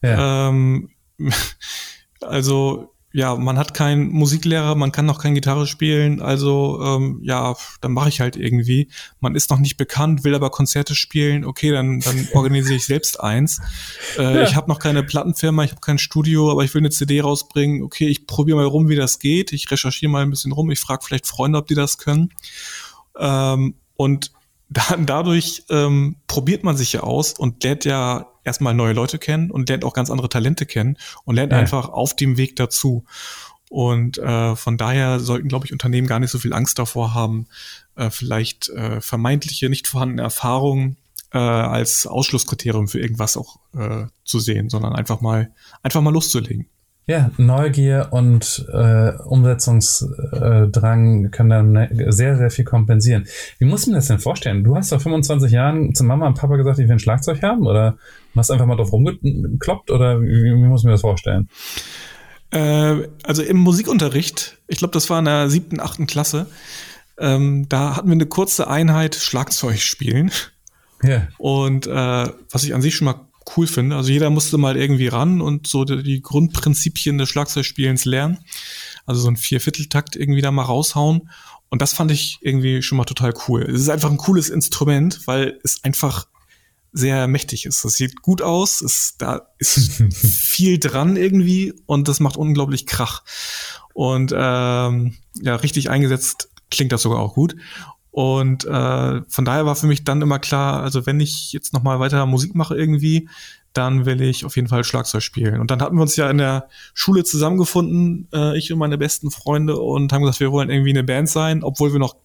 Ja. Ähm, also ja, man hat keinen Musiklehrer, man kann noch keine Gitarre spielen, also ähm, ja, dann mache ich halt irgendwie. Man ist noch nicht bekannt, will aber Konzerte spielen, okay, dann, dann organisiere ich selbst eins. Äh, ja. Ich habe noch keine Plattenfirma, ich habe kein Studio, aber ich will eine CD rausbringen, okay, ich probiere mal rum, wie das geht, ich recherchiere mal ein bisschen rum, ich frage vielleicht Freunde, ob die das können. Ähm, und dann dadurch ähm, probiert man sich ja aus und lernt ja erstmal neue Leute kennen und lernt auch ganz andere Talente kennen und lernt ja. einfach auf dem Weg dazu. Und äh, von daher sollten, glaube ich, Unternehmen gar nicht so viel Angst davor haben, äh, vielleicht äh, vermeintliche, nicht vorhandene Erfahrungen äh, als Ausschlusskriterium für irgendwas auch äh, zu sehen, sondern einfach mal, einfach mal loszulegen. Ja, Neugier und äh, Umsetzungsdrang können dann ne, sehr, sehr viel kompensieren. Wie muss man das denn vorstellen? Du hast vor 25 Jahren zu Mama und Papa gesagt, ich will ein Schlagzeug haben oder hast einfach mal drauf rumgekloppt oder wie, wie muss man das vorstellen? Äh, also im Musikunterricht, ich glaube, das war in der siebten, achten Klasse, ähm, da hatten wir eine kurze Einheit Schlagzeug spielen. Ja. Und äh, was ich an sich schon mal cool finde. Also jeder musste mal irgendwie ran und so die, die Grundprinzipien des Schlagzeugspielens lernen. Also so ein Viervierteltakt irgendwie da mal raushauen. Und das fand ich irgendwie schon mal total cool. Es ist einfach ein cooles Instrument, weil es einfach sehr mächtig ist. Das sieht gut aus, es, da ist viel dran irgendwie und das macht unglaublich Krach. Und ähm, ja, richtig eingesetzt klingt das sogar auch gut. Und äh, von daher war für mich dann immer klar, also wenn ich jetzt nochmal weiter Musik mache irgendwie, dann will ich auf jeden Fall Schlagzeug spielen. Und dann hatten wir uns ja in der Schule zusammengefunden, äh, ich und meine besten Freunde, und haben gesagt, wir wollen irgendwie eine Band sein, obwohl wir noch,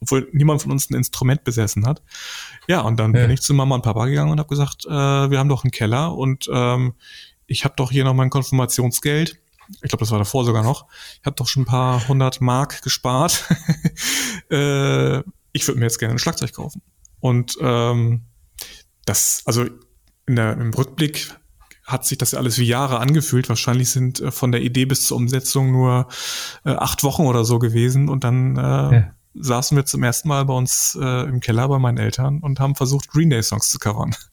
obwohl niemand von uns ein Instrument besessen hat. Ja, und dann ja. bin ich zu Mama und Papa gegangen und habe gesagt, äh, wir haben doch einen Keller und ähm, ich habe doch hier noch mein Konfirmationsgeld. Ich glaube, das war davor sogar noch. Ich habe doch schon ein paar hundert Mark gespart. äh, ich würde mir jetzt gerne ein Schlagzeug kaufen. Und ähm, das, also der, im Rückblick hat sich das ja alles wie Jahre angefühlt. Wahrscheinlich sind äh, von der Idee bis zur Umsetzung nur äh, acht Wochen oder so gewesen. Und dann äh, ja. Saßen wir zum ersten Mal bei uns äh, im Keller bei meinen Eltern und haben versucht, Green Day Songs zu covern.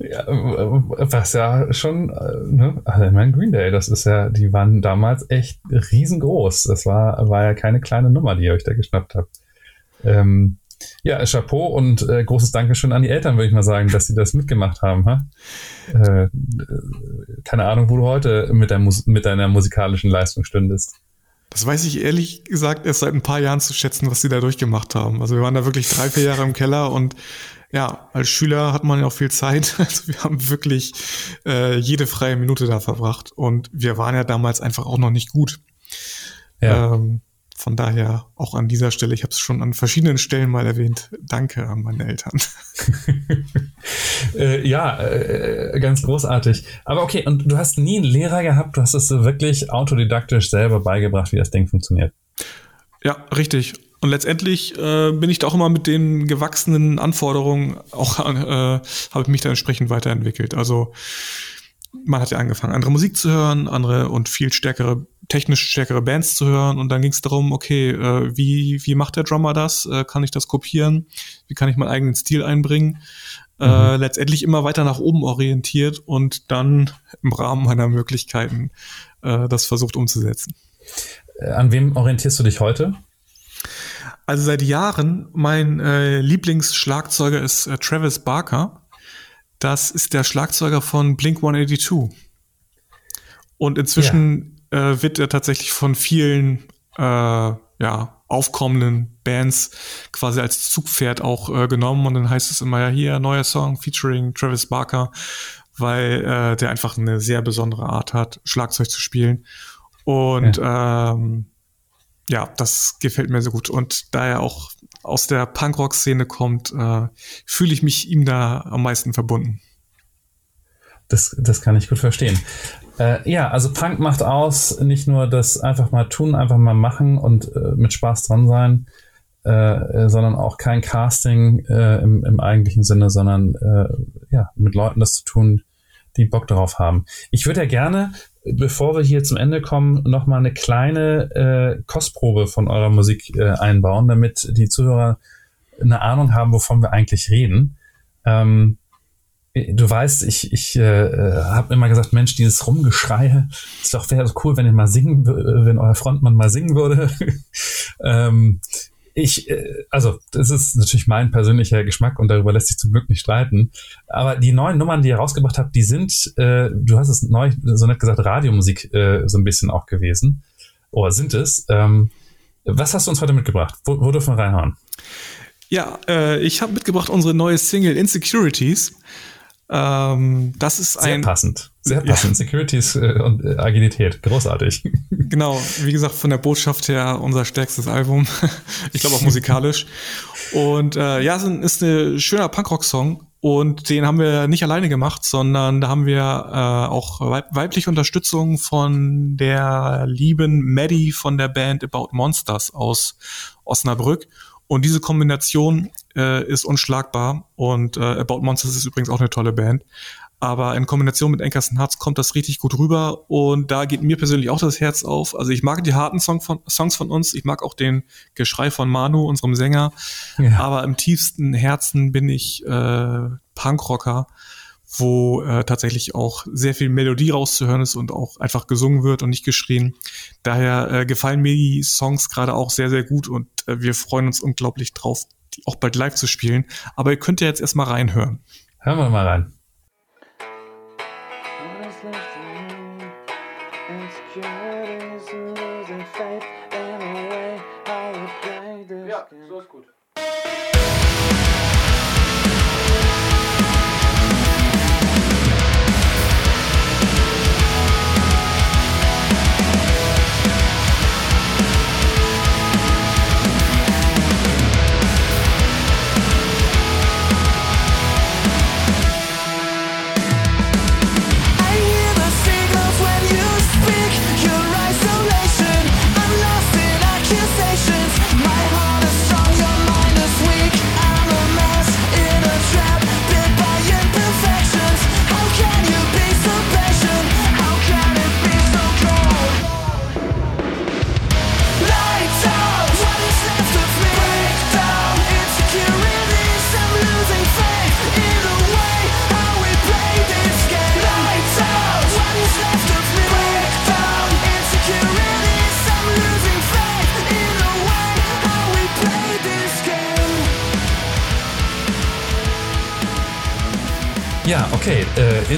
Ja, was ja schon, äh, ne, also ich meine, Green Day, das ist ja, die waren damals echt riesengroß. Das war, war ja keine kleine Nummer, die ihr euch da geschnappt habt. Ähm, ja, Chapeau und äh, großes Dankeschön an die Eltern, würde ich mal sagen, dass sie das mitgemacht haben. Ha? Äh, keine Ahnung, wo du heute mit, Mus mit deiner musikalischen Leistung stündest. Das weiß ich ehrlich gesagt erst seit ein paar Jahren zu schätzen, was sie da durchgemacht haben. Also wir waren da wirklich drei, vier Jahre im Keller und ja, als Schüler hat man ja auch viel Zeit. Also wir haben wirklich äh, jede freie Minute da verbracht und wir waren ja damals einfach auch noch nicht gut. Ja. Ähm, von daher auch an dieser Stelle, ich habe es schon an verschiedenen Stellen mal erwähnt, danke an meine Eltern. äh, ja, äh, ganz großartig. Aber okay, und du hast nie einen Lehrer gehabt, du hast es wirklich autodidaktisch selber beigebracht, wie das Ding funktioniert. Ja, richtig. Und letztendlich äh, bin ich da auch immer mit den gewachsenen Anforderungen auch äh, habe ich mich da entsprechend weiterentwickelt. Also man hat ja angefangen, andere Musik zu hören, andere und viel stärkere, technisch stärkere Bands zu hören. Und dann ging es darum, okay, äh, wie, wie macht der Drummer das? Äh, kann ich das kopieren? Wie kann ich meinen eigenen Stil einbringen? Äh, mhm. Äh, letztendlich immer weiter nach oben orientiert und dann im Rahmen meiner Möglichkeiten äh, das versucht umzusetzen. Äh, an wem orientierst du dich heute? Also seit Jahren, mein Lieblingsschlagzeuger ist Travis Barker. Das ist der Schlagzeuger von Blink 182. Und inzwischen ja. äh, wird er tatsächlich von vielen äh, ja, aufkommenden Bands quasi als Zugpferd auch äh, genommen. Und dann heißt es immer ja hier, neuer Song featuring Travis Barker, weil äh, der einfach eine sehr besondere Art hat, Schlagzeug zu spielen. Und ja. ähm, ja, das gefällt mir so gut. Und da er auch aus der Punkrock-Szene kommt, äh, fühle ich mich ihm da am meisten verbunden. Das, das kann ich gut verstehen. Äh, ja, also Punk macht aus, nicht nur das einfach mal tun, einfach mal machen und äh, mit Spaß dran sein, äh, sondern auch kein Casting äh, im, im eigentlichen Sinne, sondern äh, ja, mit Leuten das zu tun, die Bock darauf haben. Ich würde ja gerne bevor wir hier zum Ende kommen, noch mal eine kleine äh, Kostprobe von eurer Musik äh, einbauen, damit die Zuhörer eine Ahnung haben, wovon wir eigentlich reden. Ähm, du weißt, ich, ich äh, habe immer gesagt, Mensch, dieses Rumgeschrei, ist doch wäre cool, wenn ihr mal singen, wenn euer Frontmann mal singen würde. ähm, ich, äh, also, das ist natürlich mein persönlicher Geschmack und darüber lässt sich zum Glück nicht streiten. Aber die neuen Nummern, die ihr rausgebracht habt, die sind, äh, du hast es neu so nett gesagt, Radiomusik äh, so ein bisschen auch gewesen. Oder sind es. Ähm, was hast du uns heute mitgebracht? Wo, wo dürfen wir reinhauen? Ja, äh, ich habe mitgebracht unsere neue Single Insecurities. Ähm, das ist Sehr ein. passend. Sehr passend. Ja. Securities äh, und äh, Agilität. Großartig. Genau. Wie gesagt, von der Botschaft her unser stärkstes Album. ich glaube auch musikalisch. Und äh, ja, es ist ein schöner Punkrock-Song. Und den haben wir nicht alleine gemacht, sondern da haben wir äh, auch weibliche Unterstützung von der lieben Maddie von der Band About Monsters aus Osnabrück. Und diese Kombination äh, ist unschlagbar. Und äh, About Monsters ist übrigens auch eine tolle Band. Aber in Kombination mit Ankerson Hearts kommt das richtig gut rüber. Und da geht mir persönlich auch das Herz auf. Also ich mag die harten Song von, Songs von uns. Ich mag auch den Geschrei von Manu, unserem Sänger. Ja. Aber im tiefsten Herzen bin ich äh, Punkrocker, wo äh, tatsächlich auch sehr viel Melodie rauszuhören ist und auch einfach gesungen wird und nicht geschrien. Daher äh, gefallen mir die Songs gerade auch sehr, sehr gut und äh, wir freuen uns unglaublich drauf, die auch bald live zu spielen. Aber ihr könnt ja jetzt erstmal reinhören. Hören wir mal rein.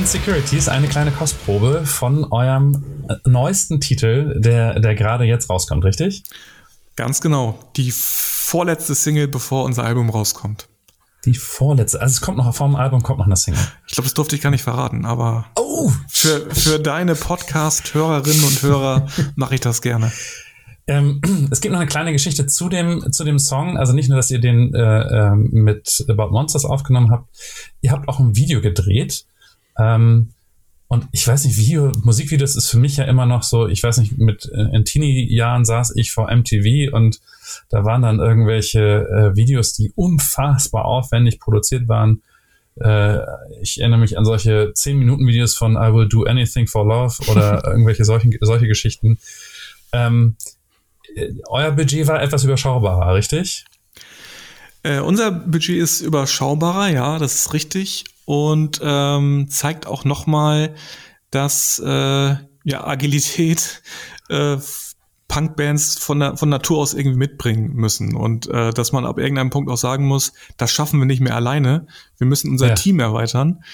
Insecurities, eine kleine Kostprobe von eurem äh, neuesten Titel, der, der gerade jetzt rauskommt, richtig? Ganz genau. Die vorletzte Single, bevor unser Album rauskommt. Die vorletzte. Also es kommt noch vom Album, kommt noch eine Single. Ich glaube, das durfte ich gar nicht verraten, aber Oh! für, für deine Podcast-Hörerinnen und Hörer mache ich das gerne. Ähm, es gibt noch eine kleine Geschichte zu dem, zu dem Song. Also nicht nur, dass ihr den äh, ähm, mit About Monsters aufgenommen habt, ihr habt auch ein Video gedreht. Ähm, und ich weiß nicht, Video, Musikvideos ist für mich ja immer noch so, ich weiß nicht, mit äh, in Teenie-Jahren saß ich vor MTV und da waren dann irgendwelche äh, Videos, die unfassbar aufwendig produziert waren. Äh, ich erinnere mich an solche 10-Minuten-Videos von I Will Do Anything for Love oder irgendwelche solchen, solche Geschichten. Ähm, äh, euer Budget war etwas überschaubarer, richtig? Äh, unser Budget ist überschaubarer, ja, das ist richtig. Und ähm, zeigt auch nochmal, dass äh, ja, Agilität äh, Punkbands von, der, von Natur aus irgendwie mitbringen müssen. Und äh, dass man ab irgendeinem Punkt auch sagen muss, das schaffen wir nicht mehr alleine. Wir müssen unser Ja. Team erweitern.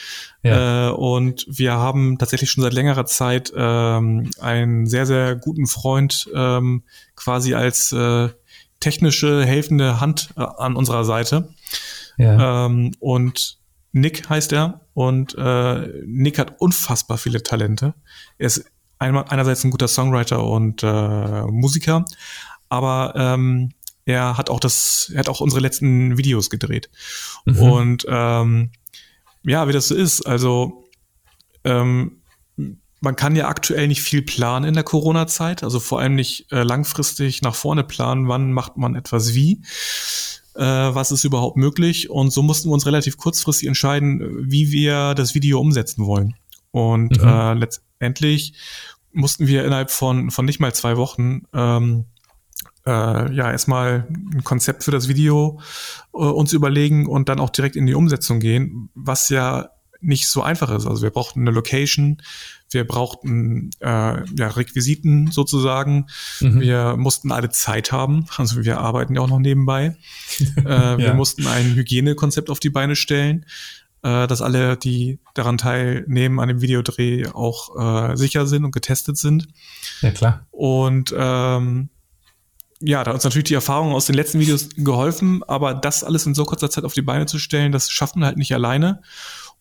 Ja. Äh, und wir haben tatsächlich schon seit längerer Zeit ähm, einen sehr, sehr guten Freund ähm, quasi als äh, technische helfende Hand äh, an unserer Seite. Ja. Ähm, und Nick heißt er. Und äh, Nick hat unfassbar viele Talente. Er ist einmal, einerseits ein guter Songwriter und äh, Musiker, aber ähm, er hat auch das, er hat auch unsere letzten Videos gedreht. Mhm. Und ähm, ja, wie das so ist, also ähm, man kann ja aktuell nicht viel planen in der Corona-Zeit, also vor allem nicht äh, langfristig nach vorne planen, wann macht man etwas wie, äh, was ist überhaupt möglich. Und so mussten wir uns relativ kurzfristig entscheiden, wie wir das Video umsetzen wollen. Und Mhm. äh, letztendlich mussten wir innerhalb von, von nicht mal zwei Wochen ähm, äh, ja erstmal ein Konzept für das Video äh, uns überlegen und dann auch direkt in die Umsetzung gehen, was ja nicht so einfach ist. Also wir brauchten eine Location, wir brauchten äh, ja, Requisiten sozusagen, Mhm. wir mussten alle Zeit haben, also wir arbeiten ja auch noch nebenbei. äh, wir Ja. mussten ein Hygienekonzept auf die Beine stellen, äh, dass alle, die daran teilnehmen an dem Videodreh, auch äh, sicher sind und getestet sind. ja, klar. Und ähm, ja, da hat uns natürlich die Erfahrung aus den letzten Videos geholfen, aber das alles in so kurzer Zeit auf die Beine zu stellen, das schafft man halt nicht alleine.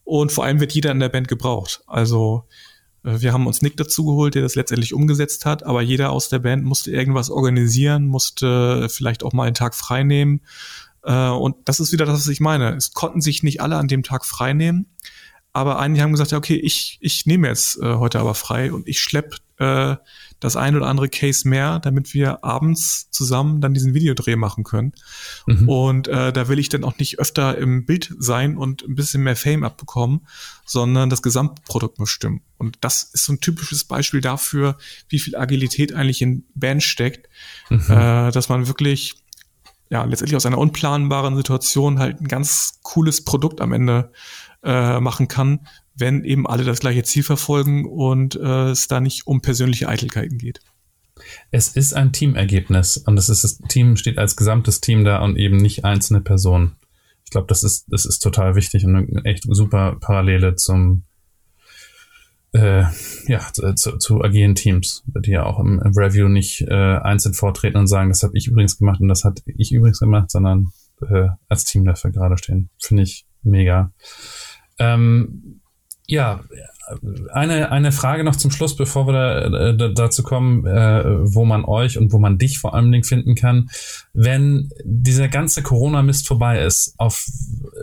Und vor allem wird jeder in der Band gebraucht. Also äh, wir haben uns Nick dazu geholt, der das letztendlich umgesetzt hat, aber jeder aus der Band musste irgendwas organisieren, musste vielleicht auch mal einen Tag frei nehmen. Äh, Und das ist wieder das, was ich meine. Es konnten sich nicht alle an dem Tag frei nehmen, aber einige haben gesagt, ja, okay, ich, ich nehme jetzt äh, heute aber frei und ich schlepp äh, das ein oder andere Case mehr, damit wir abends zusammen dann diesen Videodreh machen können. Mhm. Und äh, da will ich dann auch nicht öfter im Bild sein und ein bisschen mehr Fame abbekommen, sondern das Gesamtprodukt muss stimmen. Und das ist so ein typisches Beispiel dafür, wie viel Agilität eigentlich in Band steckt, äh, dass man wirklich ja letztendlich aus einer unplanbaren Situation halt ein ganz cooles Produkt am Ende äh, machen kann, wenn eben alle das gleiche Ziel verfolgen und äh, es da nicht um persönliche Eitelkeiten geht. Es ist ein Teamergebnis und es ist das Team steht als gesamtes Team da und eben nicht einzelne Personen. Ich glaube, das ist das ist total wichtig und eine echt super Parallele zum äh, ja, zu, zu agilen Teams, die ja auch im, im Review nicht äh, einzeln vortreten und sagen, das habe ich übrigens gemacht und das hat ich übrigens gemacht, sondern äh, als Team dafür gerade stehen. Finde ich mega. Ähm, ja, eine, eine Frage noch zum Schluss, bevor wir da, da, dazu kommen, äh, wo man euch und wo man dich vor allen Dingen finden kann. Wenn dieser ganze Corona-Mist vorbei ist, auf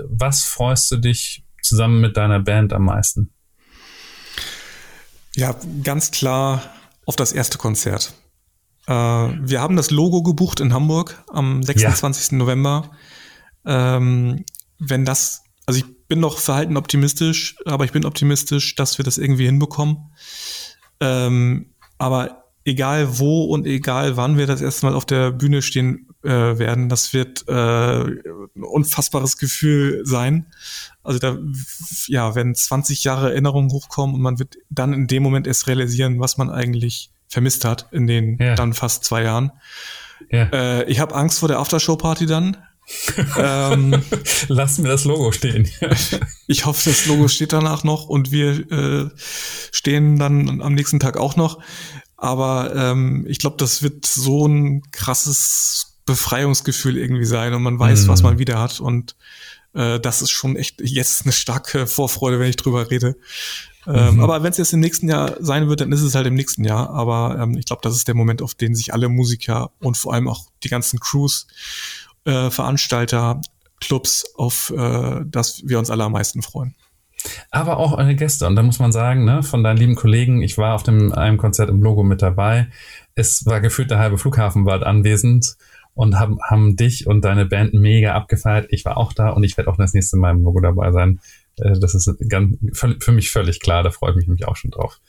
was freust du dich zusammen mit deiner Band am meisten? Ja, ganz klar auf das erste Konzert. Äh, wir haben das Logo gebucht in Hamburg am 26. Ja. November. Ähm, wenn das, also ich bin noch verhalten optimistisch, aber ich bin optimistisch, dass wir das irgendwie hinbekommen. Ähm, aber egal wo und egal wann wir das erste Mal auf der Bühne stehen äh, werden, das wird äh, ein unfassbares Gefühl sein. Also da, ja, wenn 20 Jahre Erinnerungen hochkommen und man wird dann in dem Moment erst realisieren, was man eigentlich vermisst hat in den ja. dann fast zwei Jahren. Ja. Äh, ich habe Angst vor der Aftershow-Party dann. Ähm, Lass mir das Logo stehen. ich hoffe, das Logo steht danach noch und wir äh, stehen dann am nächsten Tag auch noch. Aber ähm, ich glaube, das wird so ein krasses Befreiungsgefühl irgendwie sein und man weiß, mm. was man wieder hat. Und äh, das ist schon echt jetzt eine starke Vorfreude, wenn ich drüber rede. Ähm, mhm. aber wenn es jetzt im nächsten Jahr sein wird, dann ist es halt im nächsten Jahr. Aber ähm, ich glaube, das ist der Moment, auf den sich alle Musiker und vor allem auch die ganzen Crews, äh, Veranstalter, Clubs, auf äh, das wir uns alle am meisten freuen aber auch eure Gäste. Und da muss man sagen, ne, von deinen lieben Kollegen, ich war auf dem einem Konzert im Logo mit dabei. Es war gefühlt der halbe Flughafenwald anwesend und haben, haben dich und deine Band mega abgefeiert. Ich war auch da und ich werde auch das nächste Mal im Logo dabei sein. Äh, das ist ganz, für mich völlig klar, da freue ich mich auch schon drauf.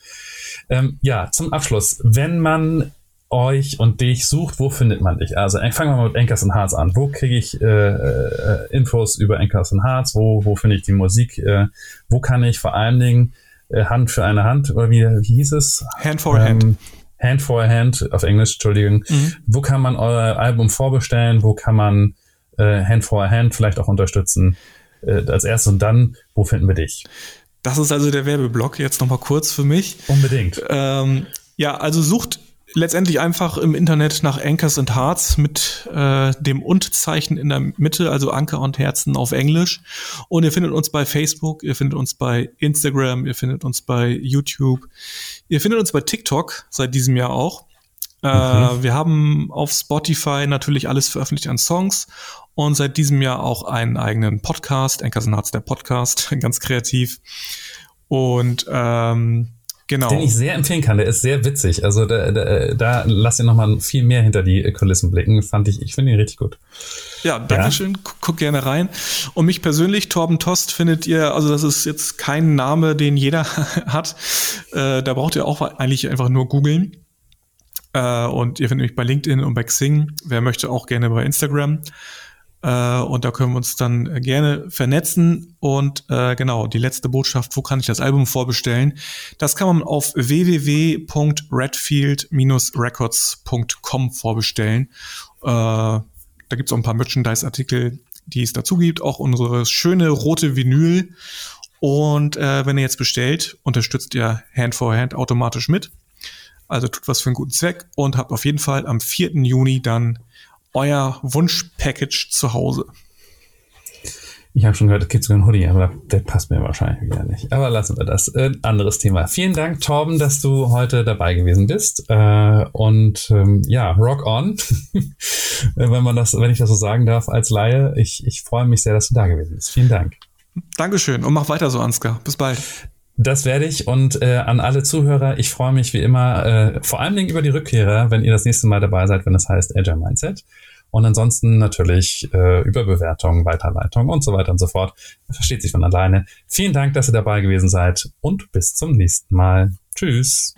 Ähm, ja, zum Abschluss. Wenn man euch und dich sucht, wo findet man dich? Also fangen wir mal mit Anchors and Hearts an. Wo kriege ich äh, äh, Infos über Anchors and Hearts? Wo, wo finde ich die Musik? Äh, wo kann ich vor allen Dingen äh, Hand für eine Hand, oder wie, wie hieß es? Hand for ähm, Hand. Hand for Hand, auf Englisch, Entschuldigung. Mhm. Wo kann man euer Album vorbestellen? Wo kann man äh, Hand for Hand vielleicht auch unterstützen? Äh, als erstes und dann, wo finden wir dich? Das ist also der Werbeblock, jetzt nochmal kurz für mich. Unbedingt. Ähm, ja, also sucht letztendlich einfach im Internet nach Anchors and Hearts mit äh, dem Und-Zeichen in der Mitte, also Anker und Herzen auf Englisch. Und ihr findet uns bei Facebook, ihr findet uns bei Instagram, ihr findet uns bei YouTube, ihr findet uns bei TikTok seit diesem Jahr auch. Äh, okay. wir haben auf Spotify natürlich alles veröffentlicht an Songs und seit diesem Jahr auch einen eigenen Podcast, Anchors and Hearts, der Podcast, ganz kreativ. Und ähm, Genau. Den ich sehr empfehlen kann. Der ist sehr witzig. Also da, da, da lass ihr nochmal viel mehr hinter die Kulissen blicken. Fand ich, ich finde ihn richtig gut. Ja, Dankeschön. Ja. Guck gerne rein. Und mich persönlich, Torben Tost, findet ihr, also das ist jetzt kein Name, den jeder hat. Äh, da braucht ihr auch eigentlich einfach nur googeln. Äh, und ihr findet mich bei LinkedIn und bei Xing. Wer möchte auch gerne bei Instagram. Äh, und da können wir uns dann gerne vernetzen. Und äh, genau, die letzte Botschaft, wo kann ich das Album vorbestellen? Das kann man auf www.redfield-records.com vorbestellen. Äh, da gibt es auch ein paar Merchandise-Artikel, die es dazu gibt. Auch unsere schöne rote Vinyl. Und äh, wenn ihr jetzt bestellt, unterstützt ihr Hand for Hand automatisch mit. Also tut was für einen guten Zweck und habt auf jeden Fall am 4. Juni dann euer Wunschpackage zu Hause? Ich habe schon gehört, es gibt sogar einen Hoodie, aber der passt mir wahrscheinlich wieder nicht. Aber lassen wir das. Äh, anderes Thema. Vielen Dank, Torben, dass du heute dabei gewesen bist. Äh, und ähm, ja, rock on. wenn man das, wenn ich das so sagen darf als Laie. Ich, ich freue mich sehr, dass du da gewesen bist. Vielen Dank. Dankeschön und mach weiter so, Ansgar. Bis bald. Das werde ich und äh, an alle Zuhörer, ich freue mich wie immer, äh, vor allen Dingen über die Rückkehrer, wenn ihr das nächste Mal dabei seid, wenn es heißt Agile Mindset. Und ansonsten natürlich äh, über Bewertungen, Weiterleitung und so weiter und so fort. Versteht sich von alleine. Vielen Dank, dass ihr dabei gewesen seid und bis zum nächsten Mal. Tschüss.